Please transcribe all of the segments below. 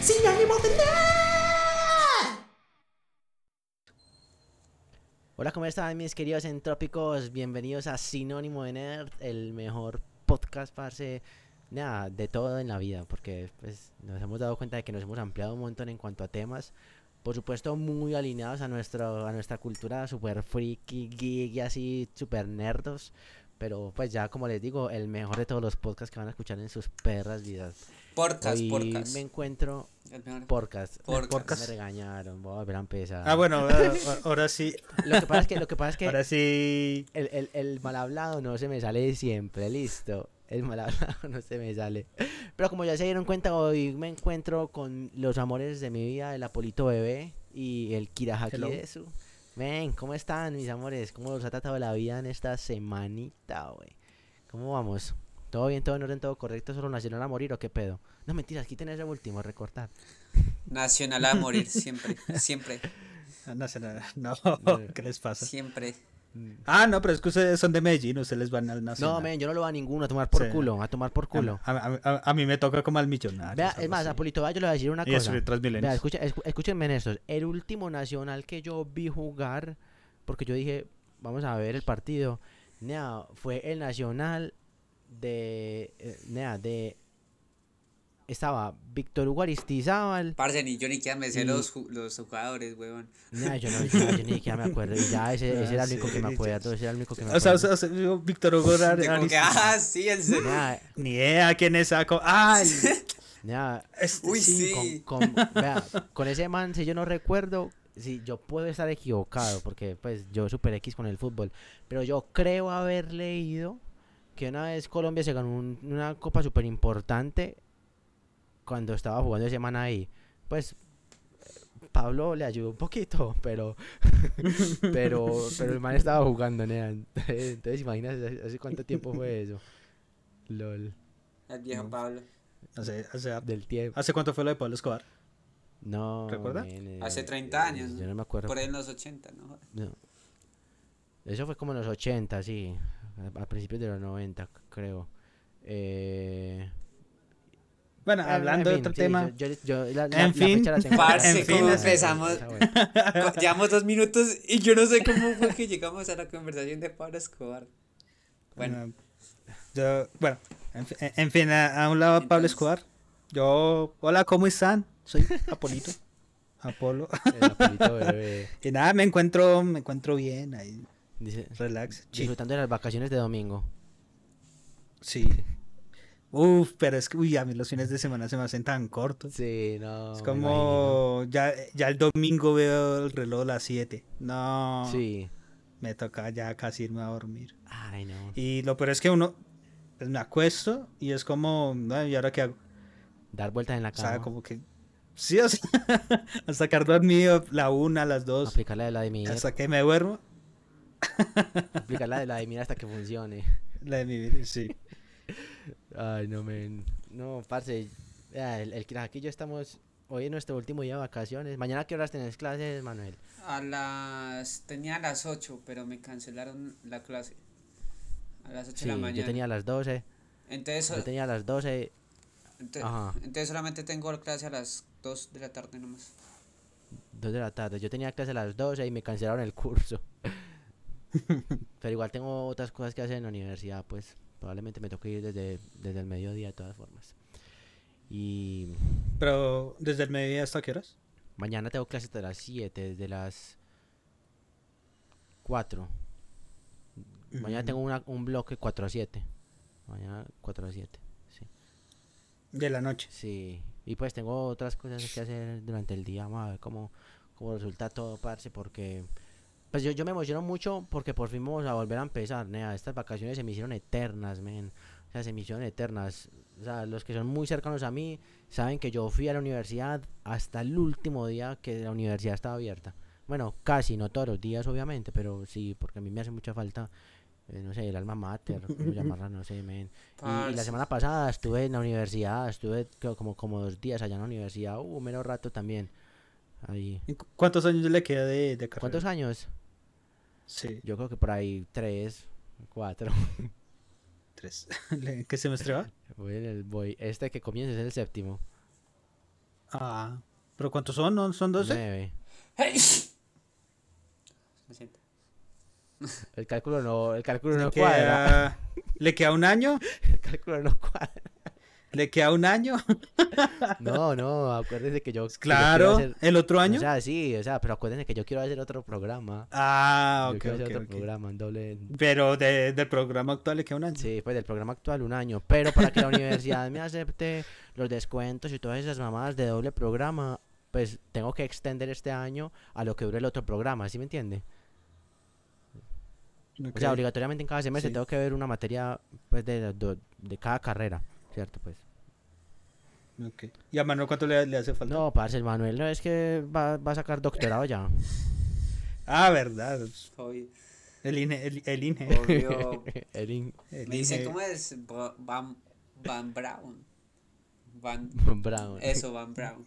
Sinónimo de nerd. Hola, ¿cómo están mis queridos entrópicos? Bienvenidos a Sinónimo de Nerd, el mejor podcast, parce, nada, de todo en la vida, porque pues nos hemos dado cuenta de que nos hemos ampliado un montón en cuanto a temas, por supuesto muy alineados a, nuestro, a nuestra cultura super freaky, geek y así, super nerdos, pero pues ya como les digo, el mejor de todos los podcasts que van a escuchar en sus perras vidas. Podcast, Hoy podcast. me encuentro El mejor. podcast. Podcast. Me regañaron, voy a volver a empezar. Ah, bueno, ahora, ahora sí. Lo que pasa es que, lo que, pasa es que Ahora sí. el, el, el mal hablado no se me sale siempre, listo. El mal hablado no se me sale. Pero como ya se dieron cuenta, hoy me encuentro con los amores de mi vida, el Apolito Bebé y el Kirahaki Hello. Ven, ¿cómo están mis amores? ¿Cómo los ha tratado la vida en esta semanita, güey? ¿Cómo vamos? ¿Todo bien, todo en orden, todo correcto? ¿Solo nacional a morir o qué pedo? No, mentiras, quiten ese último, recortar. Nacional a morir, siempre, siempre, No, sé nada. no, No. ¿qué les pasa? siempre. Ah, no, pero es que ustedes son de Medellín, ustedes les van al nacional. No, men, yo no lo voy a ninguno, a tomar por Sí. culo, a tomar por culo. A, a- a- a mí me toca como al millonario. Vea, es más, Apolito, vaya, yo le voy a decir una Y eso cosa. Vea, escucha, escu- escúchenme en estos. El último nacional que yo vi jugar, porque yo dije, vamos a ver el partido, nea, fue el nacional de, eh, nea, de, estaba Víctor Hugo Aristizábal, Parce, ni yo ni siquiera me sé Y- los, los jugadores, weón. yo no, yo, yo ni siquiera me acuerdo, y ya ese, ese era el único que me acuerdo, ese era el único que me O sea, o acuerdo. sea, o sea, Víctor Hugo Aristizábal. ah, sí, el Ni idea quién es saco. Ah, el- este Uy, sí. sí. con, con- vea, con ese man, si yo no recuerdo, si yo puedo estar equivocado, porque pues yo super X con el fútbol, pero yo creo haber leído que una vez Colombia se ganó un- una copa súper importante cuando estaba jugando ese man ahí. Pues Pablo le ayudó un poquito, pero pero pero el man estaba jugando, nea. Entonces imagínate hace- hace cuánto tiempo fue eso. LOL, El viejo Pablo. O sea, o sea, del tiempo. ¿Hace cuánto fue lo de Pablo Escobar? No, ¿Recuerda? eh, Hace 30 años, Yo ¿no? me acuerdo. Por ahí en los 80, ¿no? No. Eso fue como en los 80, sí. A, a principios de los 90, c- creo. Eh, Bueno, hablando en de otro sí, tema. yo- yo- yo la- la- En la fin. fecha la tengo Parce, clara. En fin, ¿cómo esa- empezamos? Co- Llevamos dos minutos y yo no sé cómo fue que llegamos a la conversación de Pablo Escobar. Bueno, Bueno, yo, bueno, en, fi- en fin, a, a un lado Pablo Entonces- Escobar. Yo, hola, ¿cómo están? Soy Apolito. Apolo. Apolito bebé. Y nada, me encuentro, me encuentro bien ahí, Dice, relax, chill. disfrutando de las vacaciones de domingo. Sí. Uf, pero es que, uy, a mí los fines de semana se me hacen tan cortos. Sí, no. es como, ya, ya el domingo veo el reloj a las 7. No. Sí. me toca ya casi irme a dormir. Ay, no. Y lo peor es que uno, pues me acuesto y es como, no, ¿y ahora qué hago? Dar vueltas en la O sea, cama. como que, sí, o sea, hasta que dormido la una, las dos, Aplicar la de la de mi hasta que me duermo, Aplicar la de la de mi hasta que funcione. la de mi vida, sí. Ay, no, men. No, parce. el, el aquí yo estamos. Hoy es nuestro último día de vacaciones. Mañana, ¿qué horas tenés clases, Manuel? a las. Tenía a las 8, pero me cancelaron la clase. A las 8 Sí, de la mañana. yo tenía a las 12. Entonces, Yo tenía a las 12. ente- ajá. entonces solamente tengo clase a las 2 de la tarde nomás. 2 de la tarde. Yo tenía clase a las 12 y me cancelaron el curso. Pero igual tengo otras cosas que hacer en la universidad, pues probablemente me toque ir desde, desde el mediodía de todas formas. Y Pero, ¿desde el mediodía hasta qué horas? mañana tengo clases hasta las 7, desde las 4. Mañana Mm. tengo una, un bloque 4 a 7. Mañana 4 a 7, sí. De la noche. Sí, y pues tengo otras cosas que hacer durante el día, vamos a ver cómo, cómo resulta todo, parce, porque... Pues yo, yo me emociono mucho porque por fin vamos a volver a empezar, nea, estas vacaciones se me hicieron eternas, men, o sea, se me hicieron eternas, o sea, los que son muy cercanos a mí saben que yo fui a la universidad hasta el último día que la universidad estaba abierta, bueno, casi, no todos los días obviamente, pero sí, porque a mí me hace mucha falta, eh, no sé, el alma mater, llamarla, no sé, men, y, y la semana pasada estuve en la universidad, estuve creo como, como dos días allá en la universidad, uh, menos rato también. Ahí. ¿Y cu- ¿Cuántos años le queda de, de carrera? ¿Cuántos años? Sí, Yo creo que por ahí tres, cuatro. tres. ¿En qué semestre va? Voy en el, voy, este que comienza es el séptimo. Ah, ¿pero cuántos son? ¿No son 12? Nueve. ¡Hey! Lo siento. El cálculo no, el cálculo no ¿Le cuadra. ¿Le queda un año? El cálculo no cuadra. ¿Le queda un año? No, no, acuérdense que yo. Claro, hacer- ¿el otro año? O sea, sí, o sea, pero acuérdense que yo quiero hacer otro programa. ah, yo ok, quiero hacer otro programa, un doble. Pero de- del programa actual le queda un año. Sí, pues del programa actual un año. Pero para que la universidad me acepte los descuentos y todas esas mamadas de doble programa, pues tengo que extender este año a lo que dure el otro programa, ¿sí me entiende? O sea, obligatoriamente en cada semestre Sí. tengo que ver una materia pues de, de, de cada carrera, ¿cierto? Pues. Ok. ¿Y a Manuel cuánto le, le hace falta? No, parce, el Manuel no es que va, va a sacar doctorado ya. Ah, verdad. Obvio. El INE. El, el INE. Obvio. El in- el Me dicen, INE. ¿cómo es? Van, Van Brown. Van, Brown. eso, Van Brown.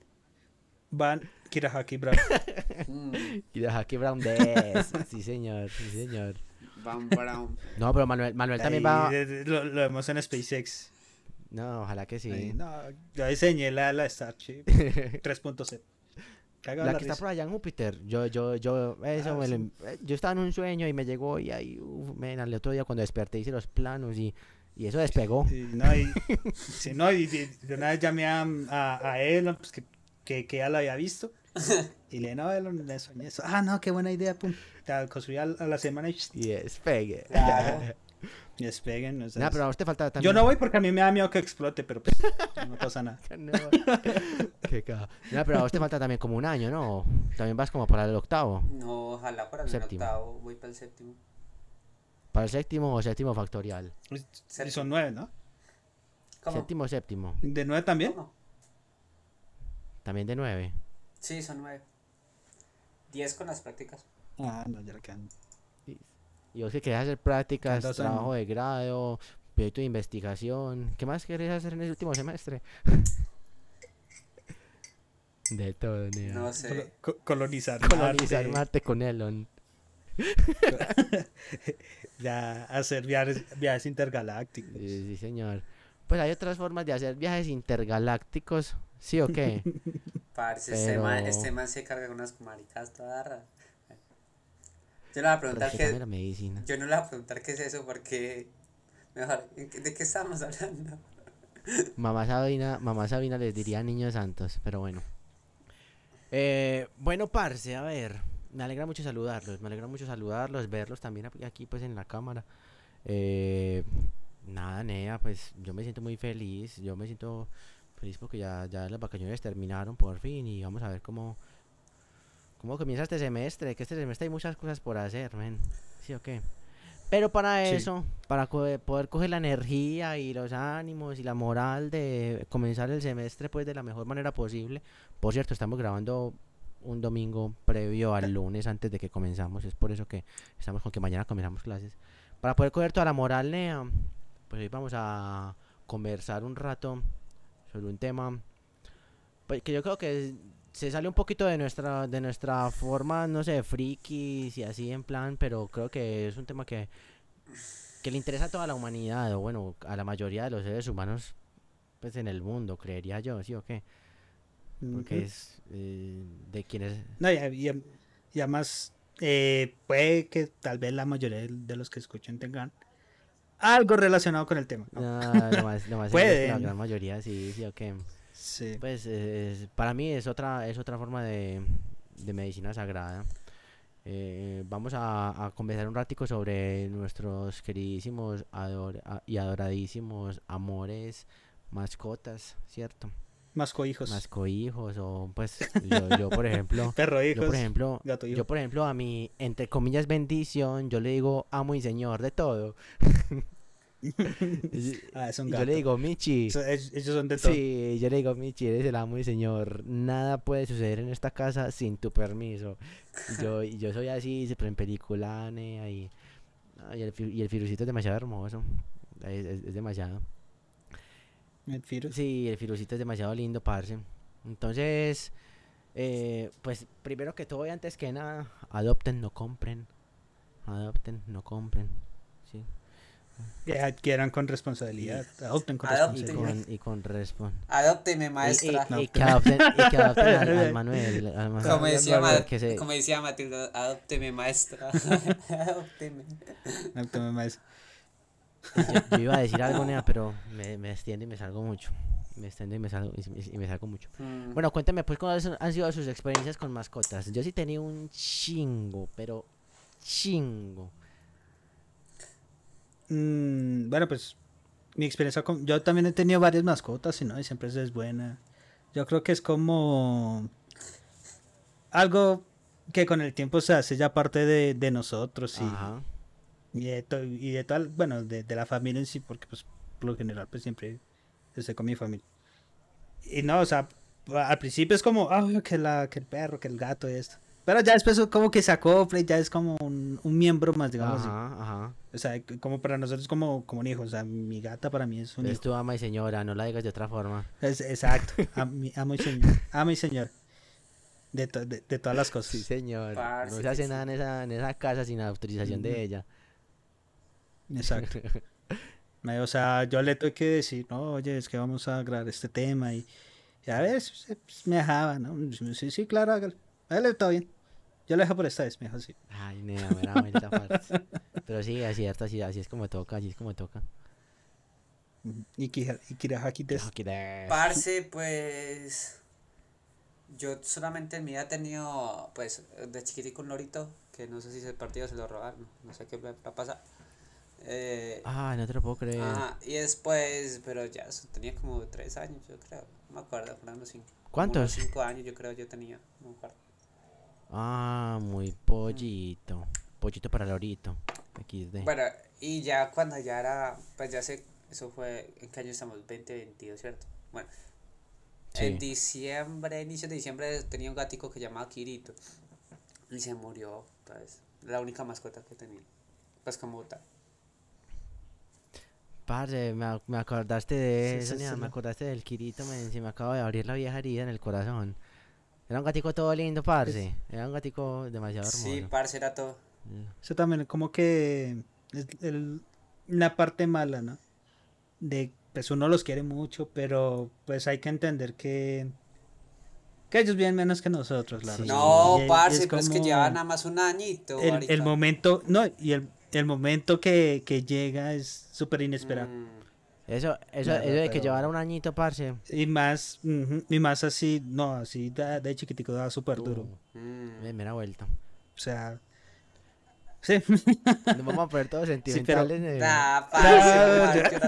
Van Kirahaki Brown. Mm, Jackie Brown de Sí, señor, sí, señor. Van Brown. No, pero Manuel, Manuel también Ahí, va. Lo, lo vemos en SpaceX. No, ojalá que sí. Ahí, no, yo diseñé la, la Starship 3.0. Caga La la que está por allá en Júpiter. Yo, yo, yo, eso Ah, lo em- eh, yo estaba en un sueño y me llegó y ahí, uf, men, al otro día cuando desperté hice los planos y, y eso despegó. Sí, no, y, sí, no, y de, de una vez llamé a, a, a Elon, pues que, que, que ya lo había visto. Y le no, Elon, le soñé eso. Ah, no, qué buena idea, pum. La construí a, a la semana y, Y despegue. Claro. despeguen. o sea, Nah, pero a te falta Yo no voy porque a mí me da miedo que explote, pero pues no pasa nada. No, qué caja. Nah, pero a vos te falta también como un año, ¿no? También vas como para el octavo. No, ojalá para el Séptimo. octavo. Voy para el séptimo. Para el séptimo o séptimo factorial. Y son nueve, ¿no? ¿Cómo? Séptimo, séptimo. ¿De nueve también? ¿Cómo? También de nueve. Sí, son nueve. Diez con las prácticas. Ah, no, ya le quedan. Y vos que querés hacer prácticas, trabajo años. de grado, proyecto de investigación. ¿Qué más querés hacer en el último semestre? de todo, nea. No sé. Colo- co- colonizar. Colonizar Marte, Marte con Elon. Ya hacer viajes, viajes intergalácticos. Sí, sí, señor. Pues hay otras formas de hacer viajes intergalácticos, ¿sí o qué? Parce, este, man, Pero- este man se carga con unas maricas todas raras. Yo le voy a preguntar Respetame qué. la medicina. Yo no le voy a preguntar qué es eso porque. Mejor, ¿en qué- ¿de qué estamos hablando? Mamá Sabina, mamá Sabina les diría niños santos, pero bueno. Eh, bueno, parce, a ver, me alegra mucho saludarlos, me alegra mucho saludarlos, verlos también aquí pues en la cámara. Eh, nada, Nea, pues yo me siento muy feliz, yo me siento feliz porque ya, ya las vacaciones terminaron por fin y vamos a ver cómo, cómo comienza este semestre, que este semestre hay muchas cosas por hacer, men, ¿sí o qué? Pero para Sí. eso, para co- poder coger la energía y los ánimos y la moral de comenzar el semestre pues de la mejor manera posible. Por cierto, estamos grabando un domingo previo al lunes antes de que comenzamos. Es por eso que estamos con que mañana comenzamos clases. Para poder coger toda la moral, Nea, pues hoy vamos a conversar un rato sobre un tema pues, que yo creo que se sale un poquito de nuestra de nuestra forma, no sé, frikis y así en plan, pero creo que es un tema que que le interesa a toda la humanidad, o bueno, a la mayoría de los seres humanos pues en el mundo, creería yo, ¿sí o qué? Porque es eh, de quienes No, y, y- y además, eh, puede que tal vez la mayoría de, los que escuchen tengan algo relacionado con el tema. ¿no? Ah, lo más, más que la Pueden. gran mayoría sí, sí o qué. Sí. Pues es- para mí es otra es otra forma de, de medicina sagrada. Eh, vamos a, a conversar un ratico sobre nuestros queridísimos ador- y adoradísimos amores, mascotas, ¿cierto? Más cohijos. Mascohijos o pues yo, yo por ejemplo, Perro hijos. yo por ejemplo, gato hijo. yo por ejemplo a mi entre comillas bendición, yo le digo amo y señor de todo. Ah, es un y gato. yo le digo Michi. So- ellos ellos son de todo. Sí, yo le digo, Michi, eres el amo y señor. Nada puede suceder en esta casa sin tu permiso. Y yo, y yo soy así, siempre en peliculane. Y, y, el, y el firucito es demasiado hermoso. Es, es- es demasiado. El virus. Sí, el firucito es demasiado lindo, parce. Entonces, eh, pues primero que todo y antes que nada, adopten, no compren. Adopten, no compren. Que adquieran con responsabilidad, adopten con Y Adopten. responsabilidad. con, y con respon. Adópteme, Y, maestra. y- y que adopten, y que adopten al, al Manuel. al Manuel. Como decía, Ma- que se- como decía Matilda, adópteme, maestra. adópteme. Adópteme, maestro. Yo, yo iba a decir algo, Nea, pero me, me extiendo y me salgo mucho. Me extiendo y me salgo, y, y- y me salgo mucho. Mm. Bueno, cuéntame pues cuáles han sido sus experiencias con mascotas. Yo sí tenía un chingo, pero chingo. Mm, bueno, pues mi experiencia con... Yo también he tenido varias mascotas y no, y siempre es buena. Yo creo que es como algo que con el tiempo se hace ya parte de, de nosotros y, Ajá. y de, to- y de tal, bueno, de, de la familia en sí, porque pues por lo general pues siempre estoy con mi familia. Y no, o sea, al principio es como, ah, que, la, que el perro, que el gato y esto. Pero ya después como que se acopla y ya es como un, un miembro más, digamos. así. Ajá, ajá. O sea, como para nosotros como, como un hijo. O sea, mi gata para mí es un Es hijo. tu ama y señora, no la digas de otra forma. Es- exacto. Am- mi- Amo y señor. Amo y señor. De, to- de, de todas las cosas. Sí, señor. Parce, no se hace sí. nada en esa, en esa casa sin autorización Ujú. de ella. Exacto. O sea, yo le tuve que decir, no, oye, es que vamos a grabar este tema. Y, y a ver, pues, me dejaba, ¿no? Sí, sí, claro. Hágale, todo bien. Yo lo dejo por esta vez, me dijo así. Ay, nea, me da vuelta parce. Pero sí, es cierto, así, así es como toca, así es como toca. Y Kira- y Kirahaki des- No, que de- Parce, pues. Yo solamente en mi vida he tenido, pues, de chiquitico un lorito, que no sé si ese partido se lo robaron, no sé qué va a pasar. Eh, Ay, no te lo puedo creer. ajá, y después, pero ya eso, tenía como tres años, yo creo, no me acuerdo, fueron unos cinco. ¿Cuántos? unos cinco años, yo creo, yo tenía, no me acuerdo. Ah, muy pollito. Pollito para lorito. XD. Bueno, y ya cuando ya era, pues ya sé, eso fue, ¿en qué año estamos? 2022, ¿cierto? Bueno, en diciembre, inicio de diciembre, tenía un gatico que llamaba Kirito. Y se murió, pues, la única mascota que tenía. Pues como tal. Parce, me, me acordaste de Sí, eso, sí, me acordaste del Kirito, se me acaba de abrir la vieja herida en el corazón. Era un gatico todo lindo, parce. Era un gatico demasiado hermoso. Sí, parce, era todo. Eso también como que es el- la parte mala, ¿no? De pues uno los quiere mucho, pero pues hay que entender que que ellos viven menos que nosotros, la Sí. verdad. No, Y- parce, pero es que lleva nada más un añito. el, el momento, no, y el, el momento que, que llega es súper inesperado. Mm, Eso, eso, Claro, eso de que pero- llevara un añito, parce. Y más, y más así, no, así de, de chiquitico da súper duro. uh, mm. me, me da vuelta. O sea, sí. Nos vamos a poner todos sentimentales. eh. Nah, parce,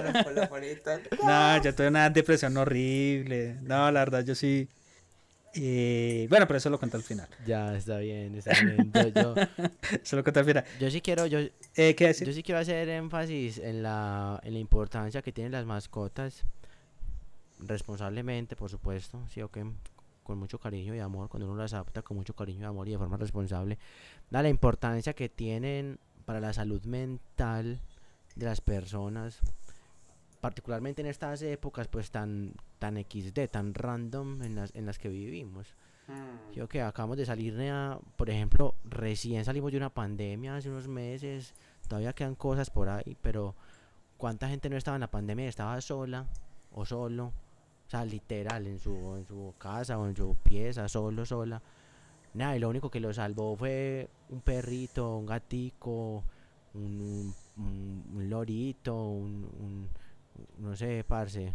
no. No, yo tuve una depresión horrible. No, la verdad, yo sí. Eh, bueno, pero eso lo cuento al final. Ya, está bien, está bien. Yo, yo, Eso lo cuento al final. yo sí quiero, yo, Eh, ¿Qué decir? yo sí quiero hacer énfasis en la, en la importancia que tienen las mascotas. Responsablemente, por supuesto, sí o qué, con mucho cariño y amor, cuando uno las adopta con mucho cariño y amor y de forma responsable. Da la importancia que tienen para la salud mental de las personas, particularmente en estas épocas pues tan tan XD, tan random en las, en las que vivimos. Mm. Yo que acabamos de salir, por ejemplo, recién salimos de una pandemia hace unos meses, todavía quedan cosas por ahí, pero ¿cuánta gente no estaba en la pandemia y estaba sola o solo? O sea, literal, en su, en su casa o en su pieza, solo, sola. Nada, y lo único que lo salvó fue un perrito, un gatico, un, un- un lorito, un, un- no sé, parce.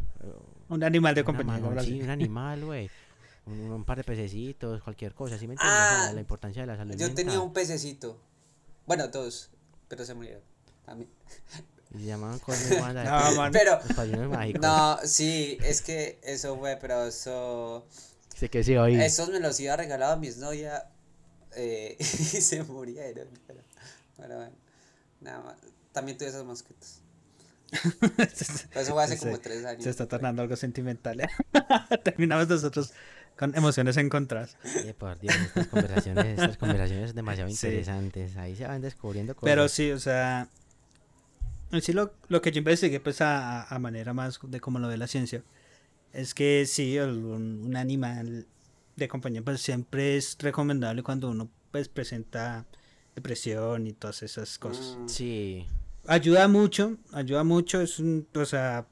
Un animal de compañía. mano, sí, un animal, güey. Un, un par de pececitos, cualquier cosa, ¿sí me entiendes? Ah, la importancia de la salud Yo tenía un pececito. Bueno, dos, pero se murieron. A mí. Y se llamaban Wanda. No, man. Pero, no, sí, es que eso fue, pero eso. Sé que sí, oí. Esos me los iba regalado a mis novia eh, y se murieron. Pero, pero bueno, nada más. También tuve esas mascotas. Pero eso fue hace como Se- tres años. Se está tornando algo sentimental. ¿eh? Terminamos nosotros con emociones encontradas. Oye, por Dios, estas conversaciones, estas conversaciones demasiado Sí. interesantes. Ahí se van descubriendo cosas. Pero sí, o sea, sí lo, lo que yo investigué, pues a, a manera más de cómo lo ve la ciencia, es que sí, el- un, un animal de compañía, pues siempre es recomendable cuando uno pues presenta depresión y todas esas cosas. Sí, ayuda mucho, ayuda mucho, es un, o sea,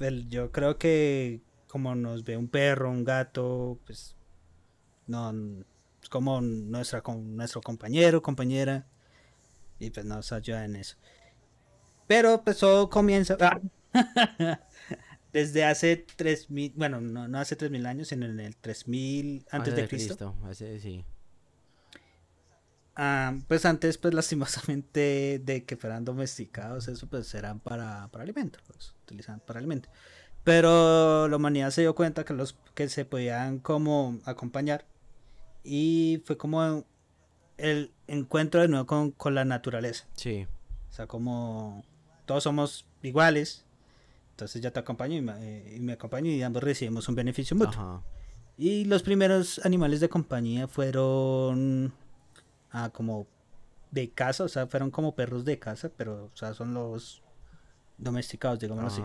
el- yo creo que como nos ve un perro, un gato, pues no es como nuestra com- nuestro compañero, compañera y pues nos ayuda en eso. Pero pues todo comienza desde hace 3000, bueno, no, no hace 3000 años, sino en el 3000 antes de Cristo. ese sí. Ah, pues antes, pues lastimosamente de que fueran domesticados, eso pues eran para, para alimento, pues, utilizaban para alimento. Pero la humanidad se dio cuenta que los que se podían como acompañar y fue como el encuentro de nuevo con, con la naturaleza. Sí. O sea, como todos somos iguales, entonces ya te acompaño y me, eh, y me acompaño y ambos recibimos un beneficio mutuo. Ajá. Y los primeros animales de compañía fueron ah, como de casa, o sea, fueron como perros de casa, pero o sea, son los domesticados, digámoslo así.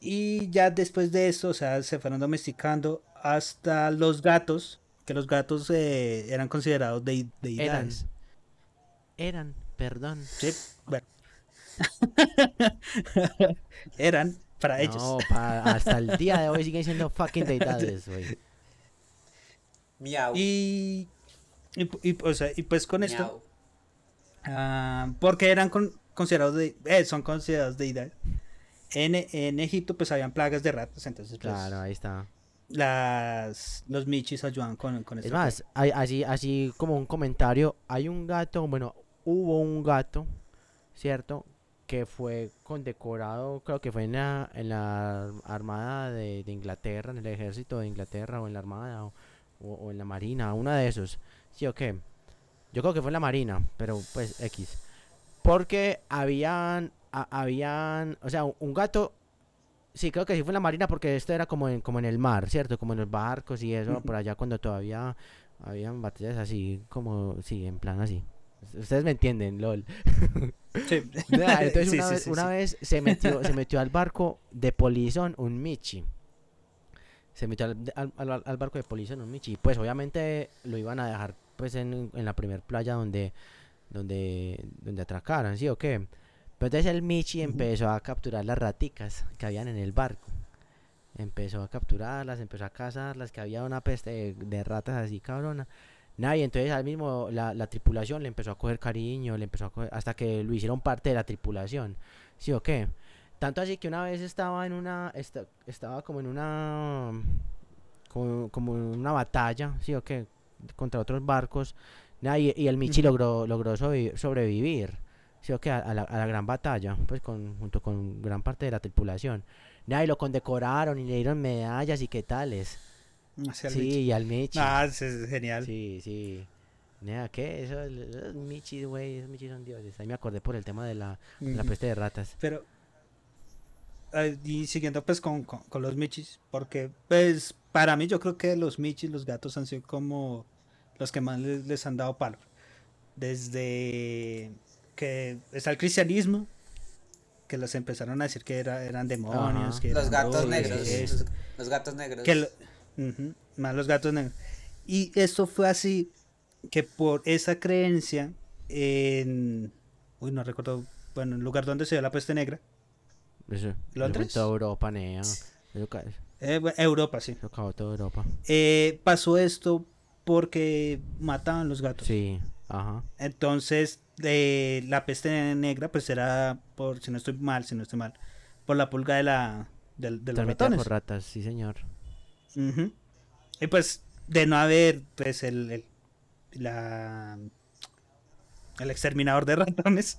Y ya después de eso, o sea, se fueron domesticando hasta los gatos, que los gatos eh, eran considerados de, Eran. deidades. Eran, perdón. Sí, bueno. eran para ellos. No, pa- hasta el día de hoy siguen siendo fucking deidades, güey. Miau. Y, y, y, o sea, y pues con esto. Ah, porque eran con- considerados de, eh, son considerados deidades. En, en Egipto pues habían plagas de ratas, entonces pues, Claro, ahí está. las los michis ayudaban con, con Es esto. más, hay- así, así como un comentario, hay un gato, bueno, hubo un gato, ¿cierto? Que fue condecorado, creo que fue en la, en la Armada de, de Inglaterra, en el ejército de Inglaterra, o en la Armada, o, o- o en la Marina, una de esos. ¿Sí o qué? Yo creo que fue en la Marina, pero pues X. Porque habían, a- habían, o sea, un- gato Sí, creo que sí fue en la marina porque esto era como en, como en el mar, ¿cierto? Como en los barcos y eso, por allá cuando todavía habían batallas así, como, sí, en plan así. Ustedes me entienden, lol. Sí. Entonces Sí, una, sí, vez, sí, una vez se metió, se metió al barco de Polizón un Michi. Se metió al, al- al- al barco de Polizón un Michi. Pues obviamente lo iban a dejar pues en, en la primer playa donde, donde, donde atracaran, ¿sí o qué? Pero entonces el Michi empezó a capturar las raticas que habían en el barco. Empezó a capturarlas, empezó a cazarlas, que había una peste de, de ratas así cabrona. Nada, y entonces al mismo la, la tripulación le empezó a coger cariño, le empezó a coger, hasta que lo hicieron parte de la tripulación. ¿Sí o qué? Tanto así que una vez estaba en una, esta- estaba como en una, como, como en una batalla, ¿sí o qué? Contra otros barcos. Nada, y, y el Michi logró, logró sobrevi- sobrevivir, ¿sí o qué? A, a la, a la gran batalla, pues con, junto con gran parte de la tripulación. Nada, y lo condecoraron y le dieron medallas y qué tales. Hacia Sí, Michi. y al Michi. Ah, es genial. Sí, sí. Nea, ¿qué? Eso, los michis, güey, esos michis son dioses. Ahí me acordé por el tema de la, de la peste de ratas. Pero y siguiendo pues con, con, con los michis, porque pues para mí yo creo que los michis, los gatos han sido como los que más les, les han dado palo. Desde que está el cristianismo, que los empezaron a decir que era, eran demonios, Ajá. que Los eran gatos brujas, negros. que Los, los gatos negros. que lo- ujú, más los gatos negros. Y esto fue así que por esa creencia en uy no recuerdo bueno el lugar donde se dio la peste negra Eso, ¿Londres? toda Europa, Nea. Eso, Eh, Europa, sí. eso acabó toda Europa. Eh, pasó esto porque mataban los gatos. Sí, ajá. Entonces, eh, la peste negra, pues era, por si no estoy mal, si no estoy mal, por la pulga de la de, de los ratones. por ratas, sí, señor. Ujú. Y pues, de no haber, pues, el, el, la, el exterminador de ratones,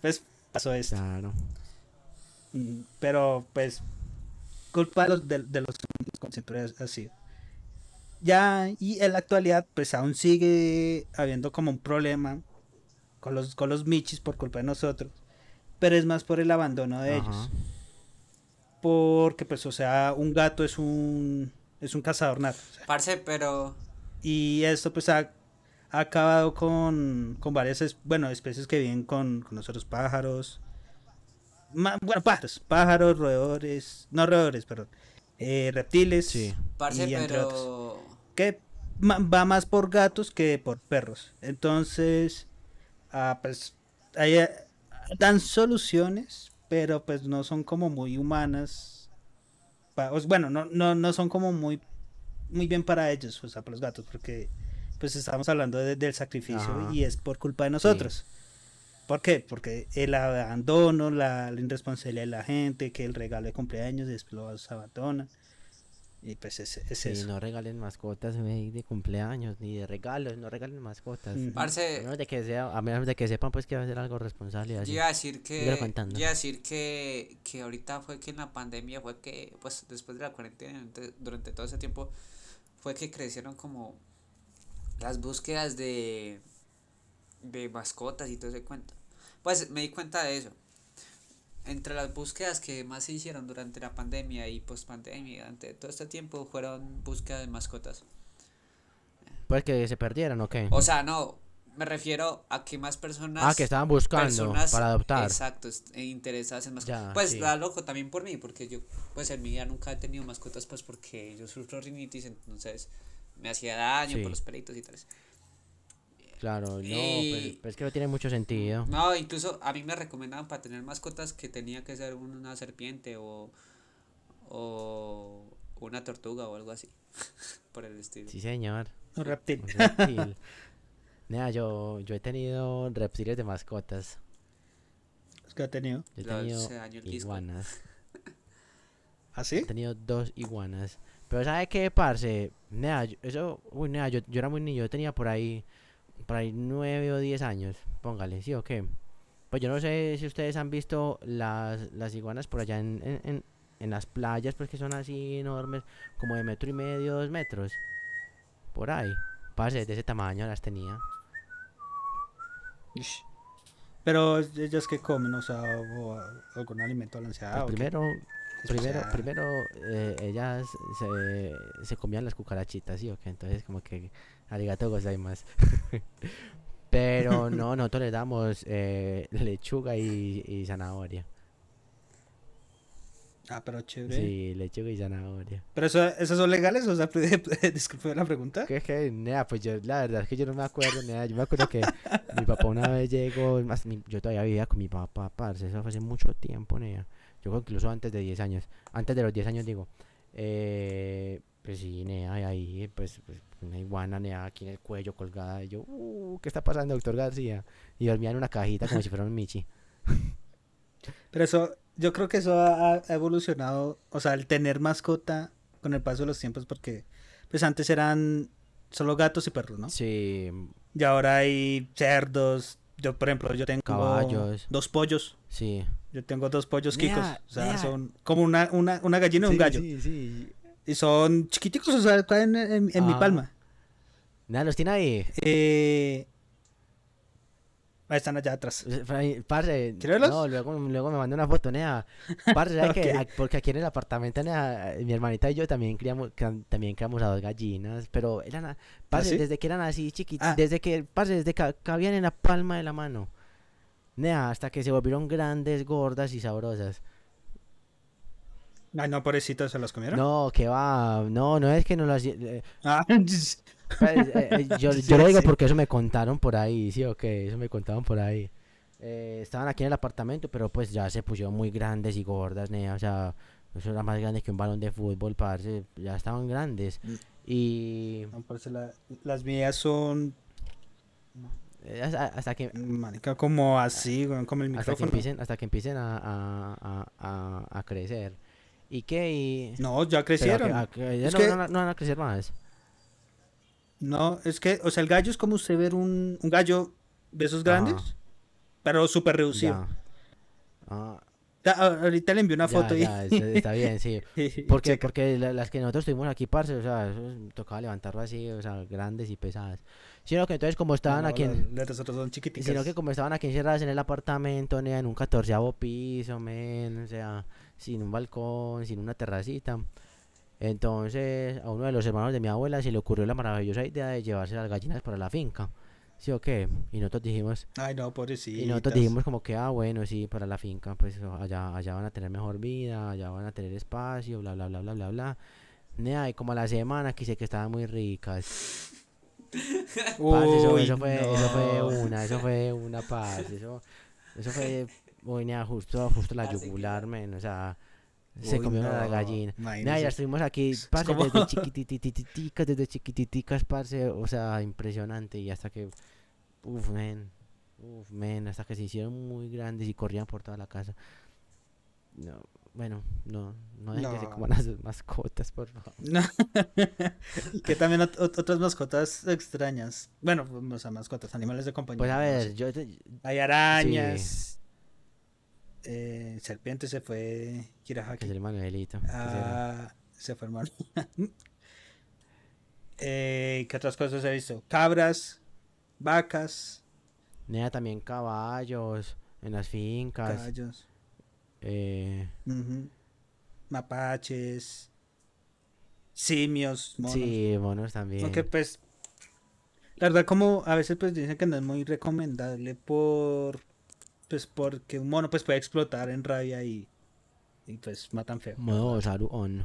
pues pasó esto. Claro. Mm, Pero pues culpa de los, de, de los humanos, como siempre ha- ha sido. Ya, y en la actualidad, pues aún sigue habiendo como un problema con los, con los michis por culpa de nosotros. Pero es más por el abandono de Ajá. ellos. Porque, pues, o sea, un gato es un, es un cazador nato. o sea, Parce, pero. y esto, pues, ha, ha acabado con, con varias, es- bueno, especies que viven con, con nosotros, pájaros. Ma- bueno, pájaros, pájaros, roedores, no roedores, perdón, eh, reptiles. Sí. Parce, y entre otros. Que va más por gatos que por perros. Entonces, ah, pues, hay, dan soluciones, pero pues no son como muy humanas. bueno, no, no, no son como muy, muy bien para ellos, o sea, para los gatos, porque pues estamos hablando de- del sacrificio Ajá. y es por culpa de nosotros. ¿Por qué? Porque el abandono, la, la irresponsabilidad de la gente, que el regalo de cumpleaños y después los abandona. Y pues es, es Sí, eso. no regalen mascotas de cumpleaños ni de regalos, no regalen mascotas. Ujú. A Parce, menos de que sea, a menos de que sepan pues que va a ser algo responsable Yo así. iba a decir que, Síguelo contando. yo iba a decir que, que ahorita fue que en la pandemia fue que, pues después de la cuarentena, durante, durante todo ese tiempo, fue que crecieron como las búsquedas de, de mascotas y todo ese cuento. Pues me di cuenta de eso. Entre las búsquedas que más se hicieron durante la pandemia y post pandemia, durante todo este tiempo, fueron búsquedas de mascotas. Pues que se perdieran o qué. O sea, no, me refiero a que más personas Ah, que estaban buscando personas para adoptar. Exacto, e interesadas en mascotas. Ya, pues sí. da loco también por mí, porque yo pues en mi vida nunca he tenido mascotas pues porque yo sufro rinitis, entonces me hacía daño Sí. por los pelitos y tal. Claro, no, Y- pues, pues es que no tiene mucho sentido. No, incluso a mí me recomendaban para tener mascotas que tenía que ser una serpiente o, o una tortuga o algo así, por el estilo. Sí, señor. Un reptil. Un reptil. Nea, yo, yo he tenido reptiles de mascotas. Es que ha tenido. Yo he tenido se dañó el disco. iguanas. ¿Así? He tenido dos iguanas. Pero ¿sabe qué, parce? Nea, yo- eso, uy, nea, yo, yo era muy niño, yo tenía por ahí, por ahí nueve o diez años, póngale, ¿sí o qué? Pues yo no sé si ustedes han visto las, las iguanas por allá en, en, en, en las playas, pues que son así enormes, como de metro y medio, dos metros. Por ahí. Parce, de ese tamaño las tenía. Ish. Pero ellas que comen, o sea, o, algún alimento balanceado. Pues primero, primero, primero eh, ellas se, se comían las cucarachitas, ¿sí o qué? Entonces como que arigato gozaimasu. Pero no, nosotros le damos eh, lechuga y, y zanahoria. Ah, pero chévere. Sí, lechuga y zanahoria. Pero eso, ¿esos son legales? O sea, disculpe la pregunta. Que es que, nea, pues yo, la verdad es que yo no me acuerdo, nea, yo me acuerdo que mi papá una vez llegó, más, mi- yo todavía vivía con mi papá, parce, eso fue hace mucho tiempo, nea, yo creo que incluso antes de 10 años, antes de los 10 años digo, eh, pues sí, nea, ahí, pues, pues, una iguana, nea, aquí en el cuello colgada, y yo, uh, ¿qué está pasando, doctor García? Y dormía en una cajita como si fuera un michi. Pero eso, yo creo que eso ha, ha evolucionado, o sea, el tener mascota con el paso de los tiempos, porque pues antes eran solo gatos y perros, ¿no? Sí, Y ahora hay cerdos. Yo, por ejemplo, yo tengo Caballos. dos pollos. sí. Yo tengo dos pollos kikos. O sea, son como una, una, una gallina y un gallo. Sí, sí. Y son chiquiticos, o sea, caen en, en- en mi Ah. palma. Nea, ¿los tiene ahí? Eh, ahí están allá atrás. Fray, Parce, no, luego, luego me mandó una foto, nea. Parce, ¿sabe qué? Ok. A- Porque aquí en el apartamento, nea, mi hermanita y yo también criamos, también criamos a dos gallinas, pero eran, parce, ¿Ah, sí? desde que eran así chiquitas, Ah. desde que, parce, desde que cabían en la palma de la mano. Nea, hasta que se volvieron grandes, gordas y sabrosas. Ay, no, pobrecitos, ¿se los comieron? No, que va, no, no es que no las... eh, Ah, pues, eh, eh, yo, Sí, yo lo digo sí. porque eso me contaron por ahí, sí o qué, eso me contaban por ahí. Eh, estaban aquí en el apartamento, pero pues ya se pusieron muy grandes y gordas, nea, o sea, eso era más grande que un balón de fútbol, parce, ya estaban grandes. Mm. Y no, la- las mías son, eh, hasta, hasta que marica, como así, como el hasta que micrófono. empiecen, hasta que empiecen a, a, a crecer. ¿Y qué? Y, No, ya pero a crecieron. que- a que- ya no, que- no, no van a crecer más. No, es que, o sea, el gallo es como usted ver un, un gallo de esos grandes, Ajá. pero súper reducido. Ah, Ya, a- ahorita le envié una ya, foto ya, está- está bien, sí. y... Porque, porque la- las que nosotros tuvimos aquí, parce, o sea, tocaba levantarlo así, o sea, grandes y pesadas. Sino que entonces como estaban No, aquí, en- las- son chiquiticas. sino que como estaban aquí encerradas en el apartamento, en un catorceavo piso, men, o sea, sin un balcón, sin una terracita. Entonces, a uno de los hermanos de mi abuela se le ocurrió la maravillosa idea de llevarse las gallinas para la finca. ¿Sí o qué? Y nosotros dijimos, Ay, no, pobrecito. y nosotros dijimos como que, ah, bueno, sí, para la finca, pues allá, allá van a tener mejor vida, allá van a tener espacio, bla, bla, bla, bla, bla, bla. Nea, y como a la semana quise que estaban muy ricas. Eso fue, eso fue una, eso fue una paz, eso... Eso fue, venía justo, justo la La yugular, men, o sea, se comió una gallina. Nada, ya estuvimos aquí, parce, como- desde chiquitititicas, desde chiquititicas, parce, o sea, impresionante, y hasta que, uff, men, uff, men, hasta que se hicieron muy grandes y corrían por toda la casa. No, bueno, no, no dejen que se coman las mascotas, por favor. No. que también ot- ot- otras mascotas extrañas. Bueno, o sea, mascotas, animales de compañía. Pues a ver, yo, te- Hay arañas. Eh, serpiente se fue que Kirahaki. es el Manuelito. Ah, se fue hermano. eh, ¿Qué otras cosas he visto? Cabras, vacas, Nea, también caballos en las fincas, caballos, eh, mapaches, simios, monos. sí, monos también. Aunque pues, la verdad como a veces pues dicen que no es muy recomendable por, pues porque un mono pues puede explotar en rabia y, y pues matan feo. Modo Saru on.